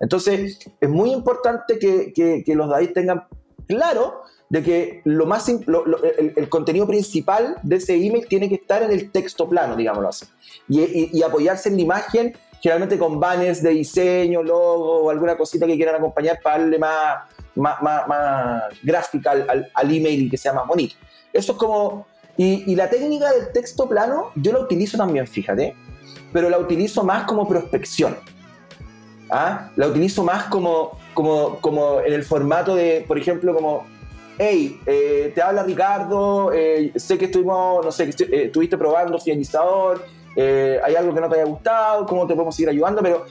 Entonces, es muy importante que, que, los DAI tengan claro de que lo más el, contenido principal de ese email tiene que estar en el texto plano, digámoslo así, y apoyarse en la imagen generalmente con banners de diseño, logo o alguna cosita que quieran acompañar para darle más, más, gráfica al, email y que sea más bonito. Eso es como... Y, la técnica del texto plano yo la utilizo también, fíjate, pero la utilizo más como prospección. ¿ah? La utilizo más como, como, como en el formato de, por ejemplo, como hey, eh, te habla Ricardo, eh, sé que estuvimos, no sé, que eh, estuviste probando finalizador, hay algo que no te haya gustado, cómo te podemos seguir ayudando, pero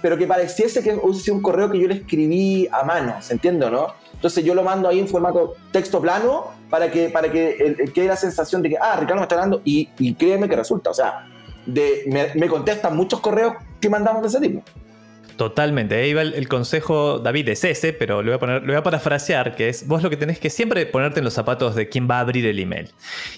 pero que pareciese que hubiese un correo que yo le escribí a mano, ¿se entiende, no? Entonces yo lo mando ahí en formato texto plano para que, para que quede la sensación de que, ah, Ricardo me está hablando y, créeme que resulta, o sea, de, me, contestan muchos correos que mandamos de ese tipo. Totalmente. El, consejo, David, es ese, pero lo voy, a poner, lo voy a parafrasear, que es, vos lo que tenés que siempre ponerte en los zapatos de quien va a abrir el email.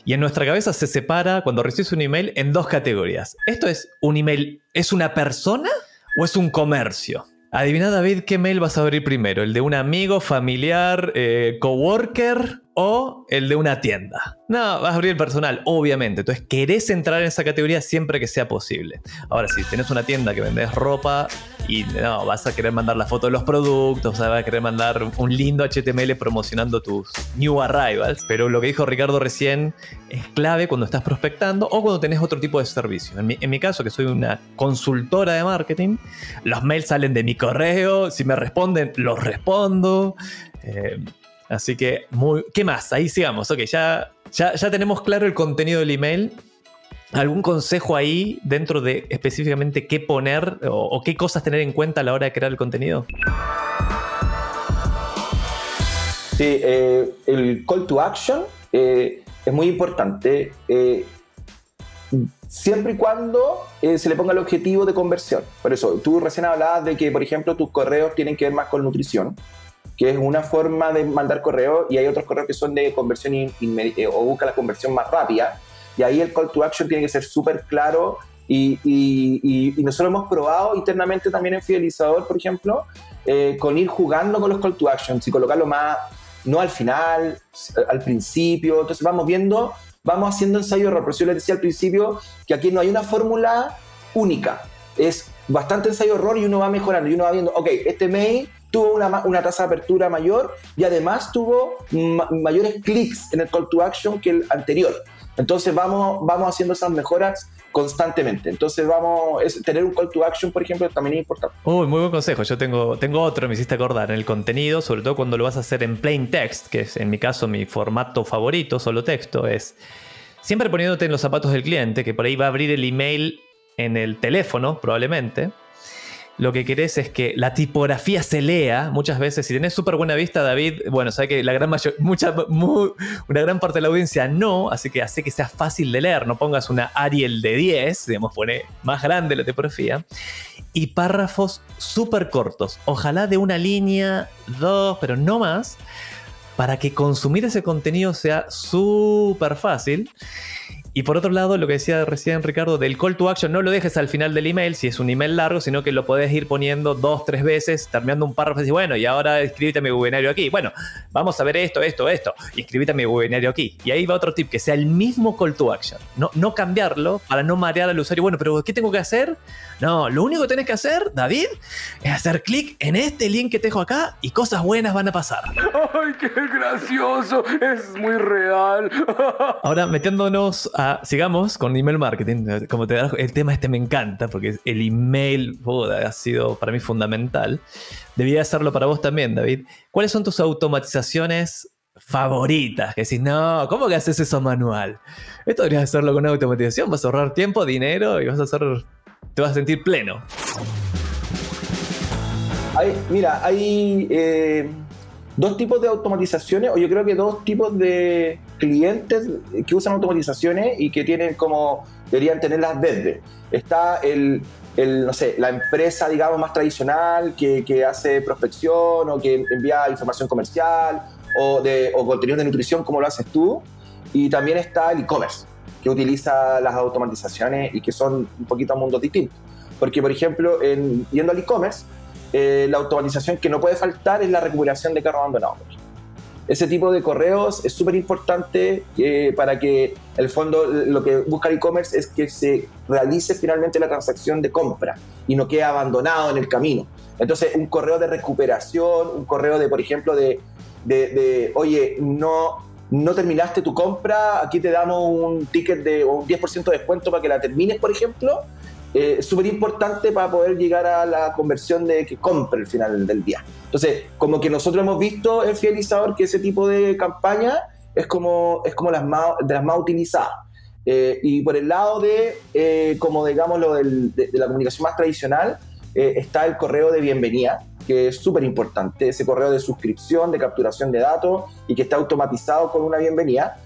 Y en nuestra cabeza se separa, cuando recibes un email, en dos categorías. Esto es un email, ¿es una persona? o es un comercio? Adivina David qué mail vas a abrir primero, el de un amigo, familiar, eh, coworker o el de una tienda. No, vas a abrir el personal, obviamente. Entonces querés entrar en esa categoría siempre que sea posible. Ahora, si tenés una tienda que vendés ropa y no, vas a querer mandar la foto de los productos, vas a querer mandar un lindo HTML promocionando tus new arrivals. Pero lo que dijo Ricardo recién es clave cuando estás prospectando o cuando tenés otro tipo de servicio. En mi, caso, que soy una consultora de marketing, los mails salen de mi correo, si me responden, los respondo. Eh, Así que, muy, ¿qué más? Ahí sigamos. Ok, ya, ya, ya tenemos claro el contenido del email. ¿Algún consejo ahí dentro de específicamente qué poner o, qué cosas tener en cuenta a la hora de crear el contenido? Sí, eh, el call to action eh, es muy importante. Eh, siempre y cuando se le ponga el objetivo de conversión. Por eso, tú recién hablabas de que, por ejemplo, tus correos tienen que ver más con nutrición que es una forma de mandar correo y hay otros correos que son de conversión eh, o busca la conversión más rápida. Y ahí el call to action tiene que ser súper claro y, y, y, nosotros hemos probado internamente también en Fidelizador, por ejemplo, eh, con ir jugando con los call to actions y colocarlo más, no al final, al principio. Entonces vamos viendo, vamos haciendo ensayo error. Pero yo les decía al principio que aquí no hay una fórmula única. Es bastante ensayo error y uno va mejorando y uno va viendo, ok, este mail tuvo una, tasa de apertura mayor y además tuvo mayores clics en el call to action que el anterior. Entonces vamos, vamos haciendo esas mejoras constantemente. Entonces vamos, es, tener un call to action, por ejemplo, también es importante. Uy, muy buen consejo. Yo tengo, tengo otro, me hiciste acordar, en el contenido, sobre todo cuando lo vas a hacer en plain text, que es en mi caso mi formato favorito, solo texto, es siempre poniéndote en los zapatos del cliente, que por ahí va a abrir el email en el teléfono, probablemente lo que querés es que la tipografía se lea muchas veces. Si tenés súper buena vista, David, bueno, sabe que la gran mucha, una gran parte de la audiencia no, así que hace que sea fácil de leer. No pongas una Ariel de 10, digamos, pone más grande la tipografía. Y párrafos súper cortos, ojalá de una línea, dos, pero no más, para que consumir ese contenido sea súper fácil. Y por otro lado, lo que decía recién Ricardo, del call to action, no lo dejes al final del email si es un email largo, sino que lo podés ir poniendo dos, tres veces, terminando un párrafo y decir, bueno, y ahora escribite a mi webinario aquí. Bueno, vamos a ver esto, esto, esto, y escribite a mi webinario aquí. Y ahí va otro tip, que sea el mismo call to action. No, no cambiarlo para no marear al usuario. Bueno, pero ¿qué tengo que hacer? No, lo único que tenés que hacer, David, es hacer clic en este link que te dejo acá y cosas buenas van a pasar. ¡Ay, qué gracioso! Es muy real. Ahora, metiéndonos a. Sigamos con email marketing. Como te das, el tema este me encanta porque el email ha sido para mí fundamental. Debía hacerlo para vos también, David. ¿Cuáles son tus automatizaciones favoritas? Que decís, no, ¿cómo que haces eso manual? Esto deberías hacerlo con automatización. Vas a ahorrar tiempo, dinero y vas a hacer. Te vas a sentir pleno. mira, hay. Eh, dos tipos de automatizaciones, o yo creo que dos tipos de clientes que usan automatizaciones y que tienen como, deberían tenerlas desde. Está el, no sé, la empresa, digamos, más tradicional que, que, hace prospección o que envía información comercial o, de, o contenido de nutrición como lo haces tú. Y también está el e-commerce, que utiliza las automatizaciones y que son un poquito mundos distintos. Porque, por ejemplo, en, yendo al e-commerce, eh, la automatización que no puede faltar es la recuperación de carros abandonados. Ese tipo de correos es súper importante eh, para que el fondo lo que busca el e-commerce es que se realice finalmente la transacción de compra y no quede abandonado en el camino. Entonces, un correo de recuperación, un correo de, por ejemplo, de, de, oye, no, no terminaste tu compra, aquí te damos un ticket de un 10% de descuento para que la termines, por ejemplo, eh, es súper importante para poder llegar a la conversión de que compre al final del día. Entonces, como que nosotros hemos visto en Fidelizador que ese tipo de campaña es como, es como las más, de las más utilizadas. Eh, y por el lado de, eh, como digamos, lo de, la comunicación más tradicional, está el correo de bienvenida, que es súper importante, ese correo de suscripción, de capturación de datos y que está automatizado con una bienvenida.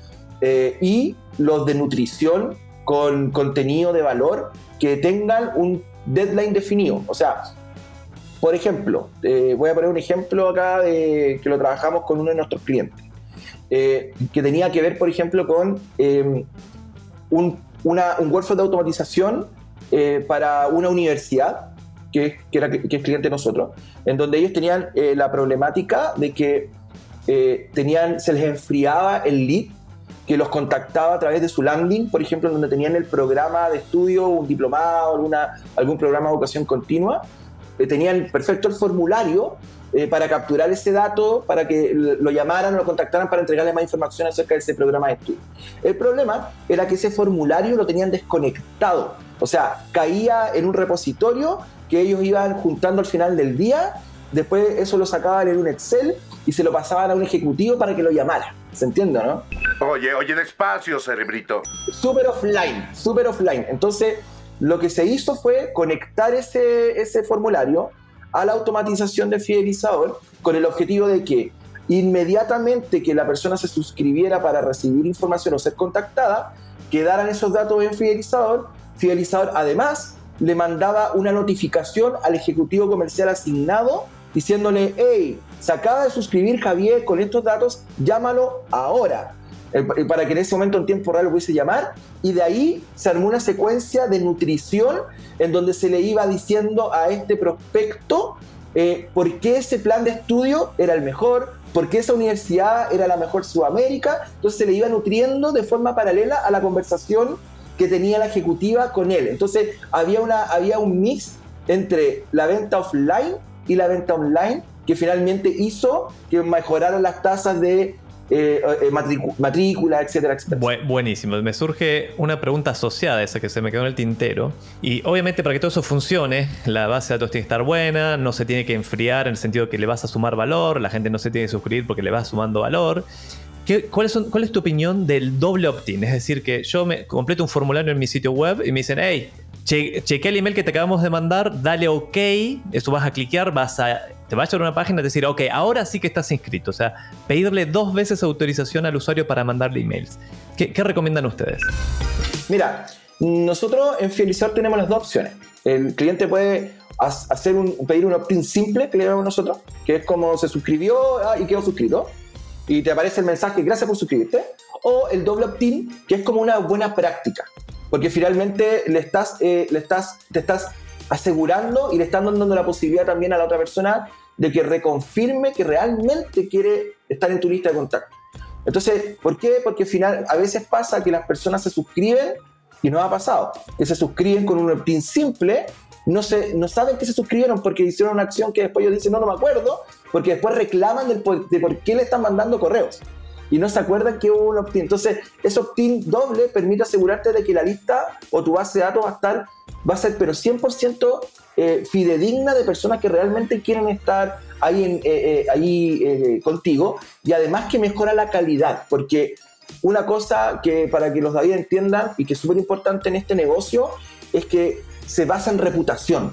y los de nutrición con contenido de valor que tengan un deadline definido. O sea, por ejemplo, eh, voy a poner un ejemplo acá de que lo trabajamos con uno de nuestros clientes, eh, que tenía que ver, por ejemplo, con em, un, una, un workflow de automatización eh, para una universidad, que, que, que es cliente de nosotros, en donde ellos tenían la problemática de que tenían, se les enfriaba el lead que los contactaba a través de su landing, por ejemplo, donde tenían el programa de estudio, un diplomado, alguna, algún programa de educación continua, eh, tenían perfecto el formulario eh, para capturar ese dato, para que lo llamaran o lo contactaran para entregarle más información acerca de ese programa de estudio. El problema era que ese formulario lo tenían desconectado, o sea, caía en un repositorio que ellos iban juntando al final del día, después eso lo sacaban en un Excel y se lo pasaban a un ejecutivo para que lo llamara. ¿Se entiende, no? Oye, oye, despacio, cerebrito. Súper offline, súper offline. Entonces, lo que se hizo fue conectar ese, ese formulario a la automatización de fidelizador con el objetivo de que inmediatamente que la persona se suscribiera para recibir información o ser contactada, quedaran esos datos en fidelizador. Fidelizador además le mandaba una notificación al ejecutivo comercial asignado diciéndole, hey, se acaba de suscribir Javier con estos datos, llámalo ahora. Para que en ese momento en tiempo real lo pudiese llamar, y de ahí se armó una secuencia de nutrición en donde se le iba diciendo a este prospecto eh, por qué ese plan de estudio era el mejor, por qué esa universidad era la mejor Sudamérica. Entonces se le iba nutriendo de forma paralela a la conversación que tenía la ejecutiva con él. Entonces había, una, había un mix entre la venta offline y la venta online que finalmente hizo que mejoraran las tasas de eh, eh, matrícula, etcétera, etcétera. buenísimo. Me surge una pregunta asociada a esa que se me quedó en el tintero. Y obviamente para que todo eso funcione, la base de datos tiene que estar buena, no se tiene que enfriar en el sentido que le vas a sumar valor, la gente no se tiene que suscribir porque le vas sumando valor. Cuál, es, ¿Cuál es tu opinión del doble opt-in? Es decir, que yo me completo un formulario en mi sitio web y me dicen, hey, che, chequé el email que te acabamos de mandar, dale OK, eso vas a cliquear, vas a, te va a llevar una página y decir, ok, ahora sí que estás inscrito. O sea, pedirle dos veces autorización al usuario para mandarle emails. ¿Qué, recomiendan ustedes? Mira, nosotros en Fidelizar tenemos las dos opciones. El cliente puede hacer un, pedir un opt-in simple que le damos nosotros, que es como se suscribió ah, y quedó suscrito. Y te aparece el mensaje, gracias por suscribirte, o el doble opt-in, que es como una buena práctica, porque finalmente le estás, eh, le estás, te estás asegurando y le estás dando la posibilidad también a la otra persona de que reconfirme que realmente quiere estar en tu lista de contactos. Entonces, ¿por qué? Porque al final a veces pasa que las personas se suscriben y no ha pasado, que se suscriben con un opt-in simple, no, se, no saben que se suscribieron porque hicieron una acción que después ellos dicen, no, no me acuerdo, porque después reclaman del, de por qué le están mandando correos y no se acuerdan que hubo un opt-in. Entonces, ese opt-in doble permite asegurarte de que la lista o tu base de datos va a estar, va a ser pero 100% eh, fidedigna de personas que realmente quieren estar ahí, eh, eh, ahí contigo y además que mejora la calidad, porque una cosa que para que los David entiendan y que es súper importante en este negocio es que se basa en reputación.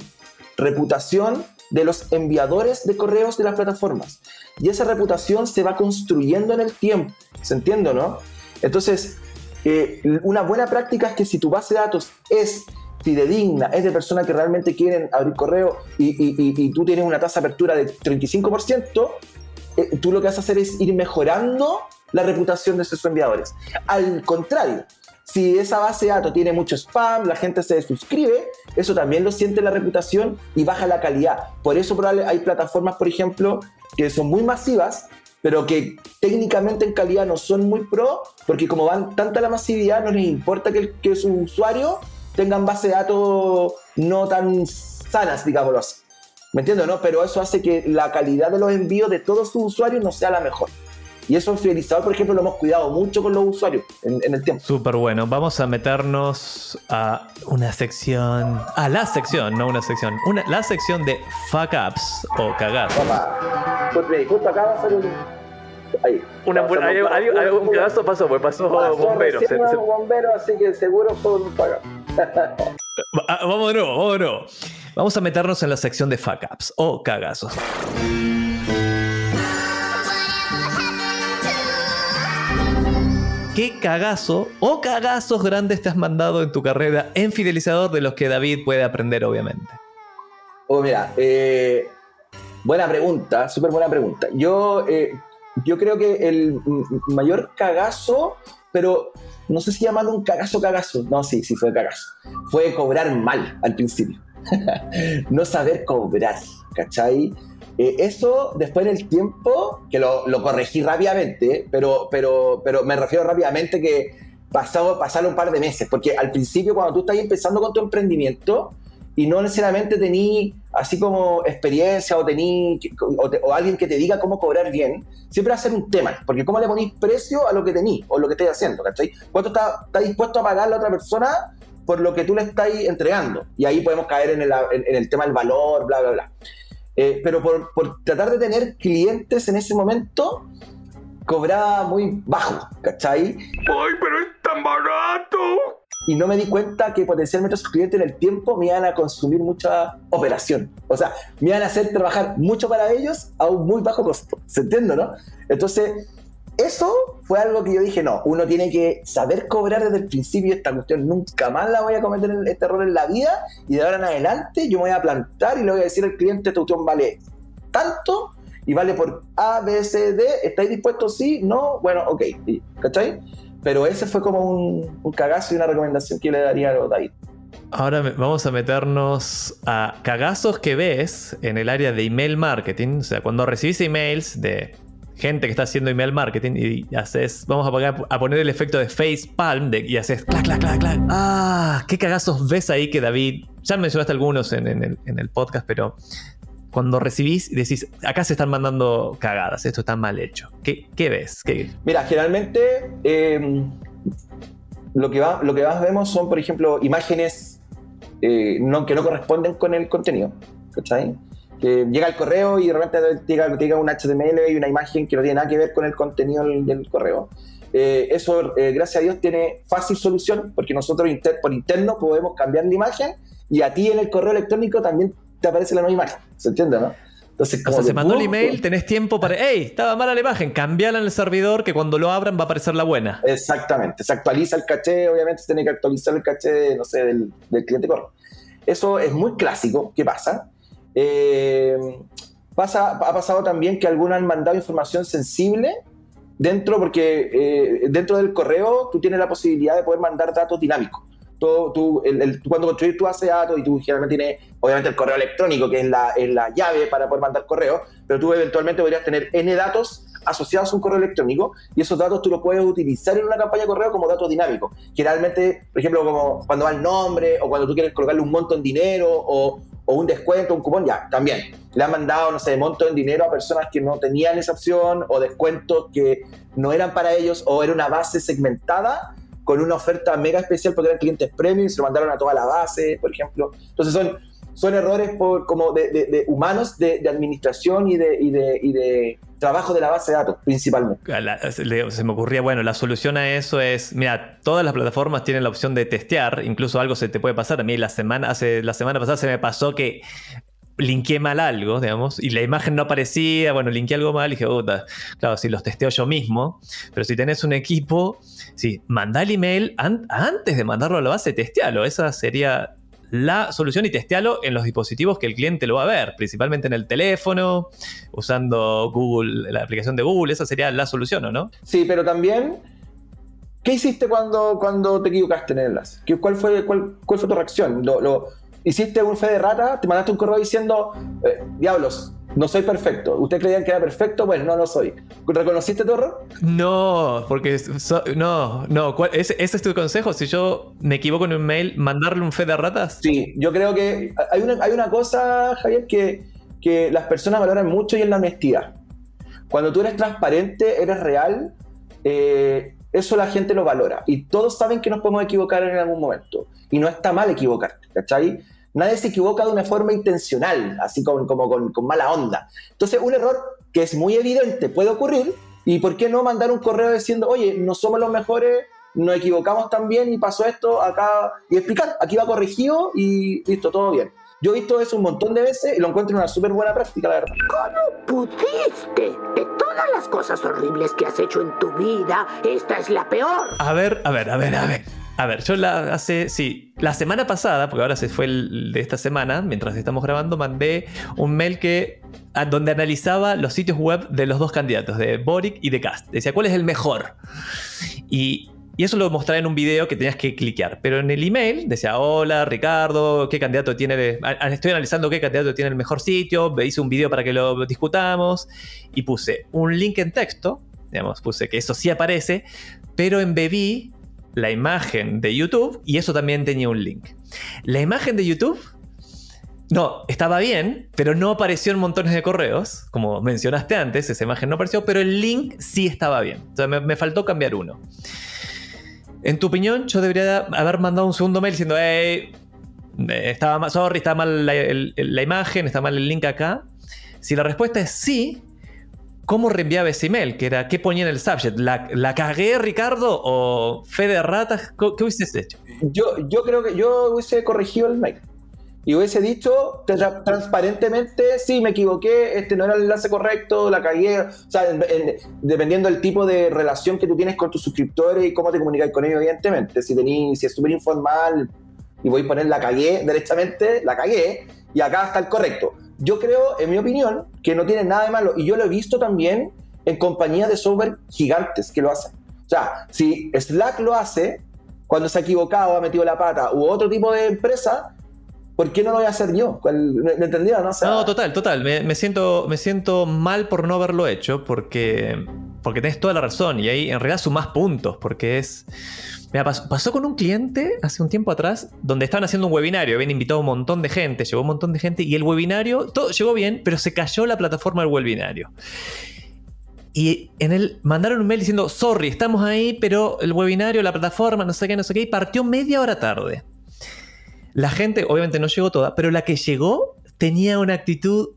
Reputación de los enviadores de correos de las plataformas. Y esa reputación se va construyendo en el tiempo. ¿Se entiende, no? Entonces, eh, una buena práctica es que si tu base de datos es fidedigna, es de personas que realmente quieren abrir correo y, tú tienes una tasa de apertura de 35%, eh, tú lo que vas a hacer es ir mejorando la reputación de esos enviadores. Al contrario, si esa base de datos tiene mucho spam, la gente se suscribe, eso también lo siente la reputación y baja la calidad. Por eso hay plataformas, por ejemplo, que son muy masivas, pero que técnicamente en calidad no son muy pro, porque como van tanta la masividad, no les importa que, que sus usuarios tengan base de datos no tan sanas, digámoslo así. ¿Me entiendes? No? Pero eso hace que la calidad de los envíos de todos sus usuarios no sea la mejor. Y eso en Fidelizador, por ejemplo, lo hemos cuidado mucho con los usuarios en, el tiempo. Súper bueno. Vamos a meternos a una sección. A la sección, no una sección. Una, la sección de fuck ups o cagazos. Pues, justo acá va a ser un. Ahí. Una, hay, hay, un cagazo pasó, pues pasó, bombero. Se, bombero, así que seguro fue un fuck up. vamos de nuevo. Vamos a meternos en la sección de fuck ups o cagazos. Cagazo o cagazos grandes te has mandado en tu carrera en fidelizador de los que David puede aprender, obviamente? Oh, mira, eh, buena pregunta, súper buena pregunta. Yo, eh, yo creo que el mayor cagazo, pero no sé si llamarlo un cagazo cagazo. No, sí, sí fue cagazo. Fue cobrar mal al principio. no saber cobrar, ¿cachai? Eh, eso después en el tiempo, que lo, corregí rápidamente, pero, pero, pero me refiero rápidamente que pasado, pasaron un par de meses, porque al principio cuando tú estás empezando con tu emprendimiento y no necesariamente tení así como experiencia o, tení, o, alguien que te diga cómo cobrar bien, siempre va a ser un tema, porque cómo le ponís precio a lo que tení o lo que estés haciendo, ¿cachai? ¿Cuánto está, está dispuesto a pagar la otra persona por lo que tú le estás entregando? Y ahí podemos caer en el, en el tema del valor, bla, bla, bla. Eh, pero por, por, tratar de tener clientes en ese momento, cobraba muy bajo, ¿cachai? ¡Ay, pero es tan barato! Y no me di cuenta que potencialmente esos clientes en el tiempo me iban a consumir mucha operación. O sea, me iban a hacer trabajar mucho para ellos a un muy bajo costo. ¿Se entiende, no? Entonces, eso fue algo que yo dije, no, uno tiene que saber cobrar desde el principio esta cuestión, nunca más la voy a cometer este error en la vida y de ahora en adelante yo me voy a plantar y le voy a decir al cliente, esta cuestión vale tanto y vale por A, B, C, D, ¿estáis dispuestos? Sí, no, bueno, ok, ¿cachai? Pero ese fue como un, cagazo y una recomendación que le daría a David. Ahora vamos a meternos a cagazos que ves en el área de email marketing. O sea, cuando recibís emails de gente que está haciendo email marketing y haces, vamos a, poner el efecto de face palm y haces clac, clac, clac, clac. Ah, qué cagazos ves ahí que David, ya mencionaste algunos en, el, podcast, pero cuando recibís y decís, acá se están mandando cagadas, esto está mal hecho. ¿Qué, ves? Mira, generalmente em, lo, que lo que más vemos son, por ejemplo, imágenes eh, que no corresponden con el contenido. ¿Cachai? Que llega el correo y de repente llega, un HTML y una imagen que no tiene nada que ver con el contenido del, correo. Eh, eso, eh, gracias a Dios, tiene fácil solución porque nosotros por interno podemos cambiar la imagen y a ti en el correo electrónico también te aparece la nueva imagen. ¿Se entiende, no? Entonces, como se mandó el email, tenés tiempo para. ¡Ey! Estaba mala la imagen, cambiala en el servidor que cuando lo abran va a aparecer la buena. Exactamente. Se actualiza el caché, obviamente se tiene que actualizar el caché, no sé, del, del cliente correo. Eso es muy clásico. ¿Qué pasa? Eh, pasa, ha pasado también que algunos han mandado información sensible dentro, porque eh, dentro del correo tú tienes la posibilidad de poder mandar datos dinámicos. Todo, tú, el, el, cuando construyes tu base de datos y tú generalmente tienes, obviamente, el correo electrónico, que es la, es la llave para poder mandar correo, pero tú eventualmente podrías tener N datos asociados a un correo electrónico y esos datos tú los puedes utilizar en una campaña de correo como datos dinámicos. Generalmente, por ejemplo, como cuando va el nombre o cuando tú quieres colocarle un monto en dinero o, o un descuento, un cupón, ya, también. Le han mandado, no sé, monto en dinero a personas que no tenían esa opción o descuentos que no eran para ellos o era una base segmentada con una oferta mega especial porque eran clientes premium y se lo mandaron a toda la base, por ejemplo. Entonces son, son errores por, como de, humanos de, administración y de, trabajo de la base de datos, principalmente. se me ocurría, bueno, la solución a eso es, mira, todas las plataformas tienen la opción de testear, incluso algo se te puede pasar. A mí la semana, hace, la semana pasada se me pasó que linkeé mal algo, digamos, y la imagen no aparecía, bueno, linkeé algo mal y dije, puta, claro, si los testeo yo mismo, pero si tenés un equipo, sí, manda el email an antes de mandarlo a la base, testealo, esa sería la solución y testealo en los dispositivos que el cliente lo va a ver, principalmente en el teléfono, usando Google, la aplicación de Google, esa sería la solución, ¿o no? Sí, pero también, ¿qué hiciste cuando, cuando te equivocaste en el enlace? ¿Cuál fue, cuál, cuál fue tu reacción? ¿Lo, hiciste un fe de rata? ¿Te mandaste un correo diciendo, eh, diablos, no soy perfecto. ¿Ustedes creían que era perfecto? Bueno, no lo soy. ¿Reconociste tu error? No, porque so, no, no. ¿Ese, ¿Ese, es tu consejo? Si yo me equivoco en un mail, ¿mandarle un fe de ratas? Sí, yo creo que hay una, hay una cosa, Javier, que, que las personas valoran mucho y es la honestidad. Cuando tú eres transparente, eres real, eh, eso la gente lo valora. Y todos saben que nos podemos equivocar en algún momento. Y no está mal equivocarte, ¿cachai? Nadie se equivoca de una forma intencional, así como, como con, con, mala onda. Entonces, un error que es muy evidente puede ocurrir, y ¿por qué no mandar un correo diciendo, oye, no somos los mejores, nos equivocamos también y pasó esto acá, y explicar, aquí va corregido y listo, todo bien. Yo he visto eso un montón de veces y lo encuentro una súper buena práctica, la verdad. ¿Cómo pudiste? De todas las cosas horribles que has hecho en tu vida, esta es la peor. A ver, a ver, a ver, a ver. A ver, yo la hace, sí, la semana pasada, porque ahora se fue el de esta semana, mientras estamos grabando, mandé un mail que donde analizaba los sitios web de los dos candidatos, de Boric y de Cast. Decía, ¿cuál es el mejor? Y, y eso lo mostraba en un video que tenías que cliquear. Pero en el email decía, hola Ricardo, ¿qué candidato tiene? Estoy analizando qué candidato tiene el mejor sitio, hice un video para que lo discutamos y puse un link en texto, digamos, puse que eso sí aparece, pero embebí la imagen de YouTube y eso también tenía un link. La imagen de YouTube no, estaba bien, pero no apareció en montones de correos, como mencionaste antes, esa imagen no apareció, pero el link sí estaba bien. Sea, me, me faltó cambiar uno. En tu opinión, yo debería haber mandado un segundo mail diciendo, hey, estaba mal, sorry, está mal la imagen, está mal el link acá. Si la respuesta es sí, ¿cómo reenviaba ese email? Que era, ¿qué ponía en el subject? ¿La, la cagué, Ricardo? ¿O fe de ratas? ¿Qué hubieses hecho? Yo, yo creo que yo hubiese corregido el mail. Y hubiese dicho tra transparentemente, sí, me equivoqué, este no era el enlace correcto, la cagué. O sea, en, en, dependiendo del tipo de relación que tú tienes con tus suscriptores y cómo te comunicas con ellos, evidentemente. Si, tení, si es súper informal y voy a poner la cagué derechamente, la cagué, y acá está el correcto. Yo creo, en mi opinión, que no tiene nada de malo. Y yo lo he visto también en compañías de software gigantes que lo hacen. O sea, si Slack lo hace, cuando se ha equivocado, ha metido la pata, u otro tipo de empresa, ¿por qué no lo voy a hacer yo? ¿Me, entendieron? O no, total, total. Me, me, siento, me siento mal por no haberlo hecho porque, porque tenés toda la razón y ahí en realidad sumás puntos porque es... Mira, pasó, pasó, con un cliente hace un tiempo atrás donde estaban haciendo un webinario, habían invitado un montón de gente, llegó un montón de gente y el webinario, todo llegó bien, pero se cayó la plataforma del webinario. Y en él mandaron un mail diciendo, sorry, estamos ahí, pero el webinario, la plataforma, no sé qué, no sé qué, y partió media hora tarde. La gente, obviamente no llegó toda, pero la que llegó tenía una actitud.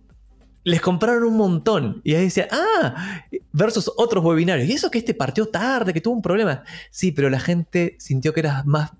Les compraron un montón. Y ahí decía, ah, versus otros webinarios. Y eso que este partió tarde, que tuvo un problema. Sí, pero la gente sintió que eras más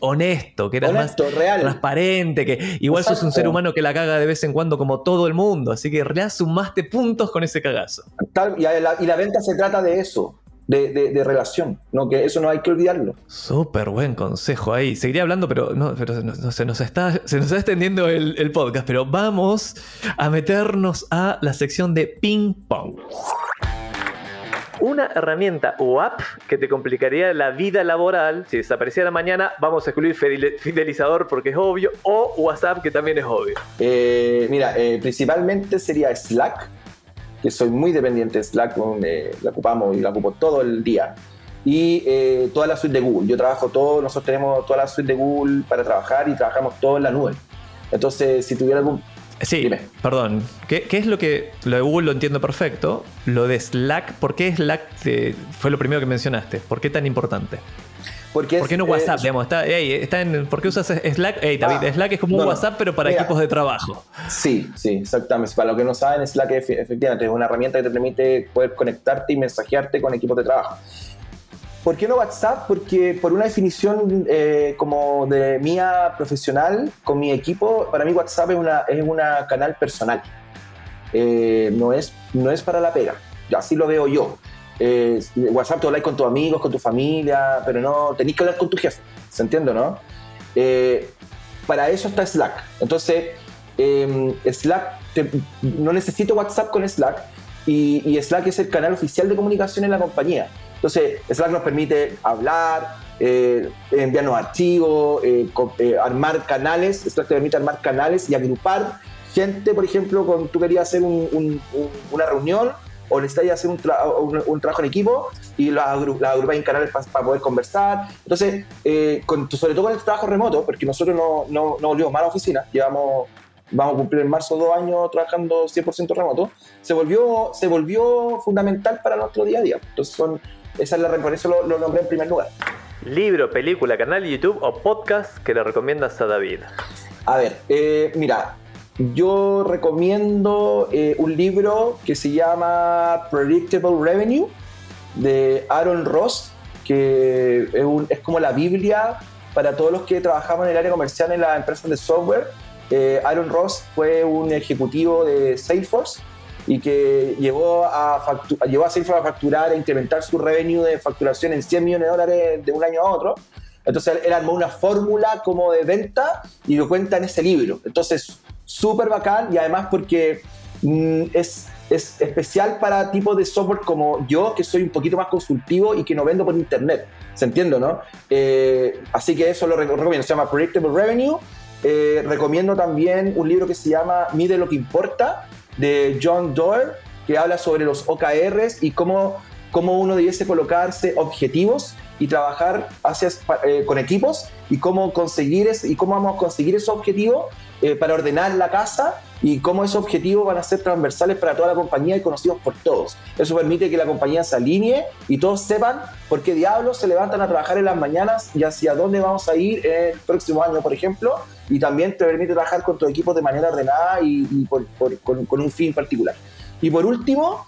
honesto, que eras Honesto, más real. transparente, que igual Exacto. sos un ser humano que la caga de vez en cuando como todo el mundo. Así que en realidad sumaste puntos con ese cagazo. Tal, y, la, y la venta se trata de eso. De, de, de, relación, ¿no? que eso no hay que olvidarlo. Súper buen consejo ahí. Seguiría hablando, pero, no, pero no, no, se, nos está, se nos está extendiendo el, el, podcast, pero vamos a meternos a la sección de ping pong. una herramienta o app que te complicaría la vida laboral. Si desapareciera mañana, vamos a excluir Fidelizador porque es obvio, o WhatsApp que también es obvio. Eh, mira, eh, principalmente sería Slack, que soy muy dependiente de Slack, eh, la ocupamos y la ocupo todo el día. Y toda la suite de Google. Yo trabajo todo, nosotros tenemos toda la suite de Google para trabajar y trabajamos todo en la nube. Entonces, si tuviera algún Sí, perdón. ¿Qué, es lo que lo de Google lo entiendo perfecto? Lo de Slack, ¿por qué Slack fue lo primero que mencionaste? ¿Por qué tan importante? Porque ¿Por qué no WhatsApp? Eh, digamos, está, está en, ¿Por qué usas Slack? Hey, David, ah, Slack es como un WhatsApp, pero para equipos de trabajo. Sí, sí, exactamente. Para los que no saben, Slack efectivamente es una herramienta que te permite poder conectarte y mensajearte con equipos de trabajo. ¿Por qué no WhatsApp? Porque por una definición eh, como de mía profesional con mi equipo, para mí WhatsApp es una, es una canal personal. Eh, no, es, no es para la pega. Así lo veo yo. Eh, WhatsApp te hablas con tus amigos, con tu familia, pero no tenés que hablar con tu jefe. ¿Se entiende, no? para eso está Slack. Entonces, em, Slack, no necesito WhatsApp con Slack y, Slack es el canal oficial de comunicación en la compañía. Entonces, Slack nos permite hablar, eh, enviarnos archivos, eh, eh, armar canales. Slack te permite armar canales y agrupar gente, por ejemplo, cuando tú querías hacer una reunión o necesitas hacer un, trabajo en equipo y la, la agrupáis en canales para poder conversar. Entonces, sobre todo con el trabajo remoto, porque nosotros no, no, no volvimos más a la oficina, llevamos vamos a cumplir en marzo dos años trabajando 100% remoto, se volvió, se volvió fundamental para nuestro día a día. Entonces son esa es la, por eso lo, nombré en primer lugar. Libro, película, canal de YouTube o podcast que le recomiendas a David. A ver, eh, mira, yo recomiendo eh, un libro que se llama Predictable Revenue de Aaron Ross, que es, como la Biblia para todos los que trabajamos en el área comercial en las empresas de software. Eh, Aaron Ross fue un ejecutivo de Salesforce y que llevó a, llevó a a facturar, a incrementar su revenue de facturación en 100 millones de dólares de un año a otro. Entonces él armó una fórmula como de venta y lo cuenta en ese libro. Entonces, súper bacán y además porque mm, es, es especial para tipos de software como yo, que soy un poquito más consultivo y que no vendo por internet. ¿Se entiende, no? Eh, así que eso lo recomiendo. Se llama Predictable Revenue. Eh, recomiendo también un libro que se llama Mide lo que importa, de John Doerr, que habla sobre los OKRs y cómo, cómo uno debiese colocarse objetivos y trabajar hacia, eh, con equipos y cómo conseguir es, y cómo vamos a conseguir esos objetivos eh, para ordenar la casa y cómo esos objetivos van a ser transversales para toda la compañía y conocidos por todos. Eso permite que la compañía se alinee y todos sepan por qué diablos se levantan a trabajar en las mañanas y hacia dónde vamos a ir el próximo año, por ejemplo, y también te permite trabajar con tu equipo de manera ordenada y, con, con, un fin particular. Y por último,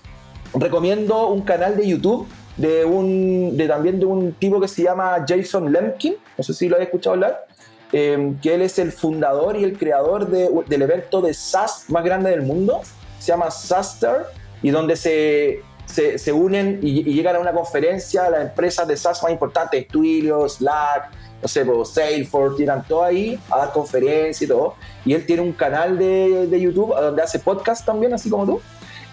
recomiendo un canal de YouTube de un de también de un tipo que se llama Jason Lemkin, no sé si lo habéis escuchado hablar, eh, que él es el fundador y el creador de, del evento de SaaS más grande del mundo, se llama SaaStar, y donde se, se, se unen y, llegan a una conferencia las empresas de SaaS más importantes, Twilio, Slack, no sé, pues, Salesforce, tiran todo ahí a dar conferencias y todo. Y él tiene un canal de, de YouTube donde hace podcast también, así como tú,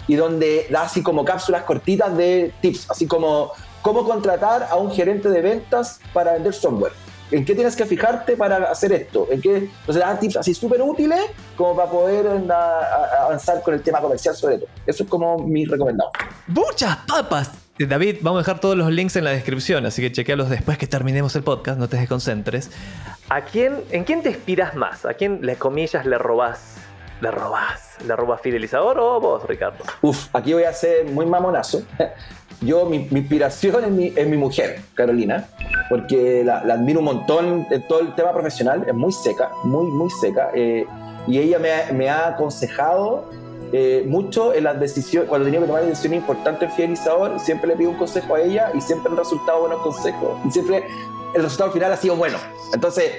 y donde da así como cápsulas cortitas de tips, así como cómo contratar a un gerente de ventas para vender software. ¿En qué tienes que fijarte para hacer esto? ¿En qué? Entonces dan tips así súper útiles como para poder avanzar con el tema comercial sobre todo. Eso es como mi recomendado. Muchas papas. David, vamos a dejar todos los links en la descripción, así que chequealos después que terminemos el podcast, no te desconcentres. ¿A quién, ¿En quién te inspiras más? ¿A quién, le comillas, le robás? ¿Le robás? ¿Le robás fidelizador o vos, Ricardo? Uf, aquí voy a ser muy mamonazo. Yo, mi, inspiración es mi, es mi, mujer, Carolina, porque la, admiro un montón en todo el tema profesional, es muy seca, muy, muy seca. Eh, y ella me, me ha aconsejado eh, mucho en las decisiones, cuando tenía que tomar decisiones importantes en Fidelizador, siempre le pido un consejo a ella y siempre han resultado buenos consejos. Y siempre el resultado final ha sido bueno. Entonces,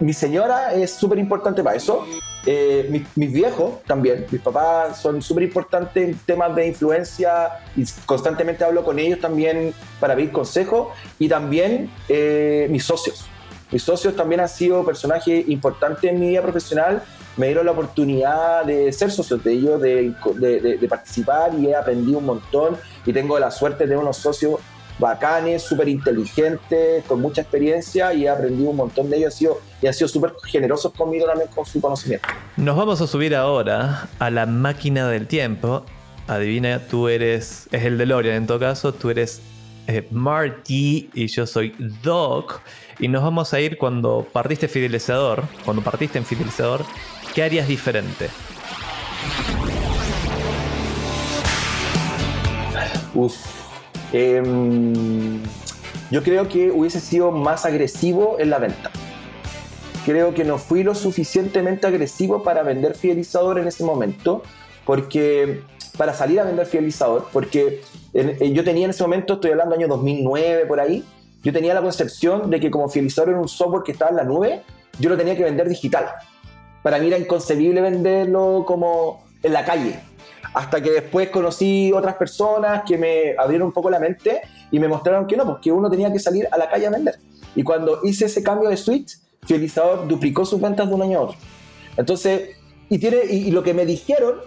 mi señora es súper importante para eso. Eh, mis, viejos también, mis papás son súper importantes en temas de influencia y constantemente hablo con ellos también para pedir consejos. Y también eh, mis socios. Mis socios también han sido personajes importantes en mi vida profesional me dieron la oportunidad de ser socio de ellos, de, de, de participar y he aprendido un montón y tengo la suerte de unos socios bacanes, súper inteligentes, con mucha experiencia y he aprendido un montón de ellos sido, y han sido súper generosos conmigo también con su conocimiento. Nos vamos a subir ahora a la máquina del tiempo. Adivina, tú eres, es el DeLorean en todo caso, tú eres eh, Marty y yo soy Doc. Y nos vamos a ir cuando partiste fidelizador, cuando partiste en fidelizador, ¿qué harías diferente? Uf, Em, yo creo que hubiese sido más agresivo en la venta. Creo que no fui lo suficientemente agresivo para vender fidelizador en ese momento, porque para salir a vender fidelizador, porque eh, yo tenía en ese momento, estoy hablando año 2009 por ahí, yo tenía la concepción de que como fidelizador era un software que estaba en la nube, yo lo tenía que vender digital. Para mí era inconcebible venderlo como en la calle, hasta que después conocí otras personas que me abrieron un poco la mente y me mostraron que no, porque uno tenía que salir a la calle a vender. Y cuando hice ese cambio de switch, Fidelizador duplicó sus ventas de un año a otro. Entonces, y, tiene, y, lo que me dijeron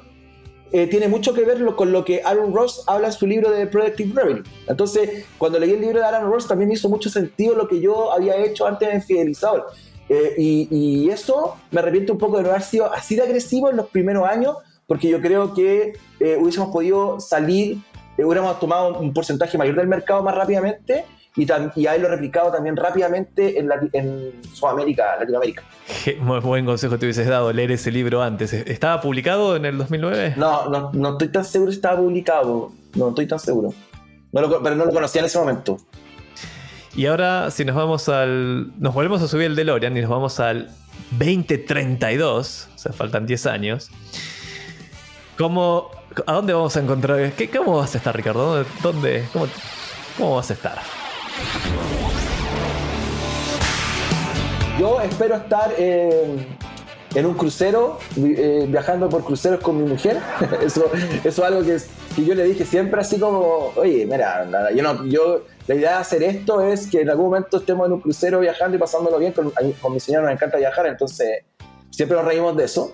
eh, tiene mucho que ver con lo que Aaron Ross habla en su libro de Productive Revenue. Entonces, cuando leí el libro de Aaron Ross, también me hizo mucho sentido lo que yo había hecho antes en Fidelizador. Eh, y, y, eso me arrepiento un poco de no haber sido así de agresivo en los primeros años, porque yo creo que eh, hubiésemos podido salir, eh, hubiéramos tomado un porcentaje mayor del mercado más rápidamente y, y haberlo replicado también rápidamente en, en Sudamérica, Latinoamérica. muy buen consejo te hubieses dado leer ese libro antes. ¿Estaba publicado en el 2009? No, no, no estoy tan seguro si estaba publicado. No estoy tan seguro. pero no lo conocía en ese momento. Y ahora, si nos vamos al. Nos volvemos a subir el DeLorean y nos vamos al 2032, o sea, faltan 10 años. ¿Cómo, ¿A dónde vamos a encontrar? ¿Qué, ¿Cómo vas a estar, Ricardo? ¿Dónde? cómo, ¿Cómo vas a estar? Yo espero estar en un crucero, eh, viajando por cruceros con mi mujer. eso, eso es algo que, que, yo le dije siempre así como, oye, mira, yo no, yo, la idea de hacer esto es que en algún momento estemos en un crucero viajando y pasándolo bien. Con, con mi señora nos encanta viajar, entonces siempre nos reímos de eso.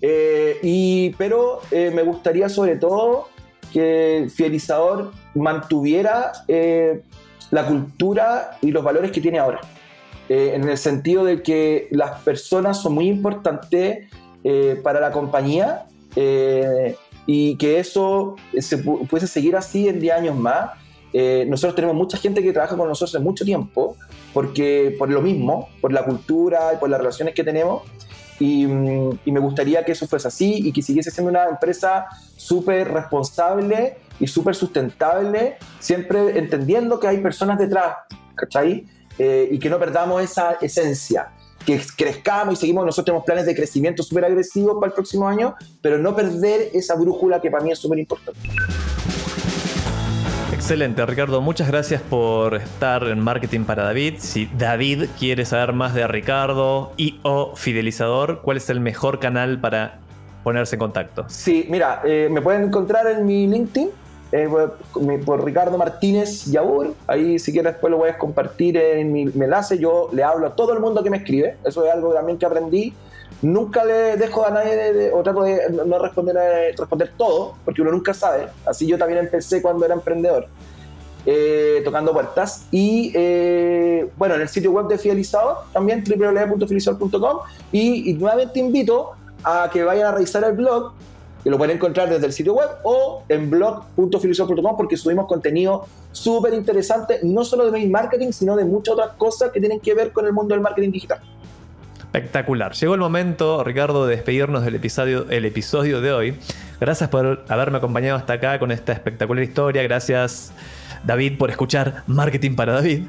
Eh, y, pero eh, me gustaría sobre todo que el Fidelizador mantuviera eh, la cultura y los valores que tiene ahora. en el sentido de que las personas son muy importantes para la compañía y que eso se pudiese seguir así en 10 años más. nosotros tenemos mucha gente que trabaja con nosotros hace mucho tiempo porque por lo mismo, por la cultura y por las relaciones que tenemos. Y, me gustaría que eso fuese así y que siguiese siendo una empresa súper responsable y súper sustentable, siempre entendiendo que hay personas detrás, ¿cachai? Eh, y que no perdamos esa esencia, que crezcamos y seguimos, nosotros tenemos planes de crecimiento súper agresivos para el próximo año, pero no perder esa brújula que para mí es súper importante. Excelente, Ricardo. Muchas gracias por estar en Marketing para David. Si David quiere saber más de Ricardo y o Fidelizador, ¿cuál es el mejor canal para ponerse en contacto? Sí, mira, eh, me pueden encontrar en mi LinkedIn eh, por, Ricardo Martínez Yabur. Ahí, si quieres, después lo voy a compartir en mi, enlace. Yo le hablo a todo el mundo que me escribe. Eso es algo también que aprendí. Nunca le dejo a nadie de, o trato de no responder, eh, responder todo, porque uno nunca sabe. Así yo también empecé cuando era emprendedor, eh, tocando puertas. Y eh, bueno, en el sitio web de Fidelizador, también www.fidelizador.com. Y, y nuevamente invito a que vayan a revisar el blog, que lo pueden encontrar desde el sitio web o en blog.fidelizador.com, porque subimos contenido súper interesante, no solo de mail marketing, sino de muchas otras cosas que tienen que ver con el mundo del marketing digital. Espectacular. Llegó el momento, Ricardo, de despedirnos del episodio, episodio de hoy. Gracias por haberme acompañado hasta acá con esta espectacular historia. Gracias, David, por escuchar Marketing para David.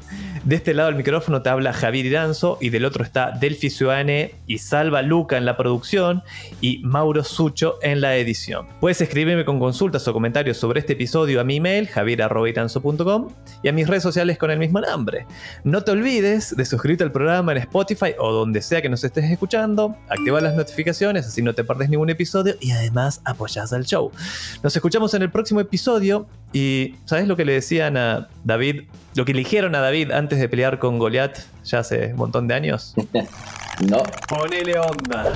De este lado del micrófono te habla Javier Iranzo y del otro está Delphi Ciudadane y Salva Luca en la producción y Mauro Sucho en la edición. Puedes escribirme con consultas o comentarios sobre este episodio a mi email javierarrobitanzo.com y a mis redes sociales con el mismo nombre. No te olvides de suscribirte al programa en Spotify o donde sea que nos estés escuchando, activa las notificaciones así no te perdes ningún episodio y además apoyas al show. Nos escuchamos en el próximo episodio y ¿sabes lo que le decían a David lo que eligieron a David antes de pelear con Goliath ya hace un montón de años? no. Ponele onda.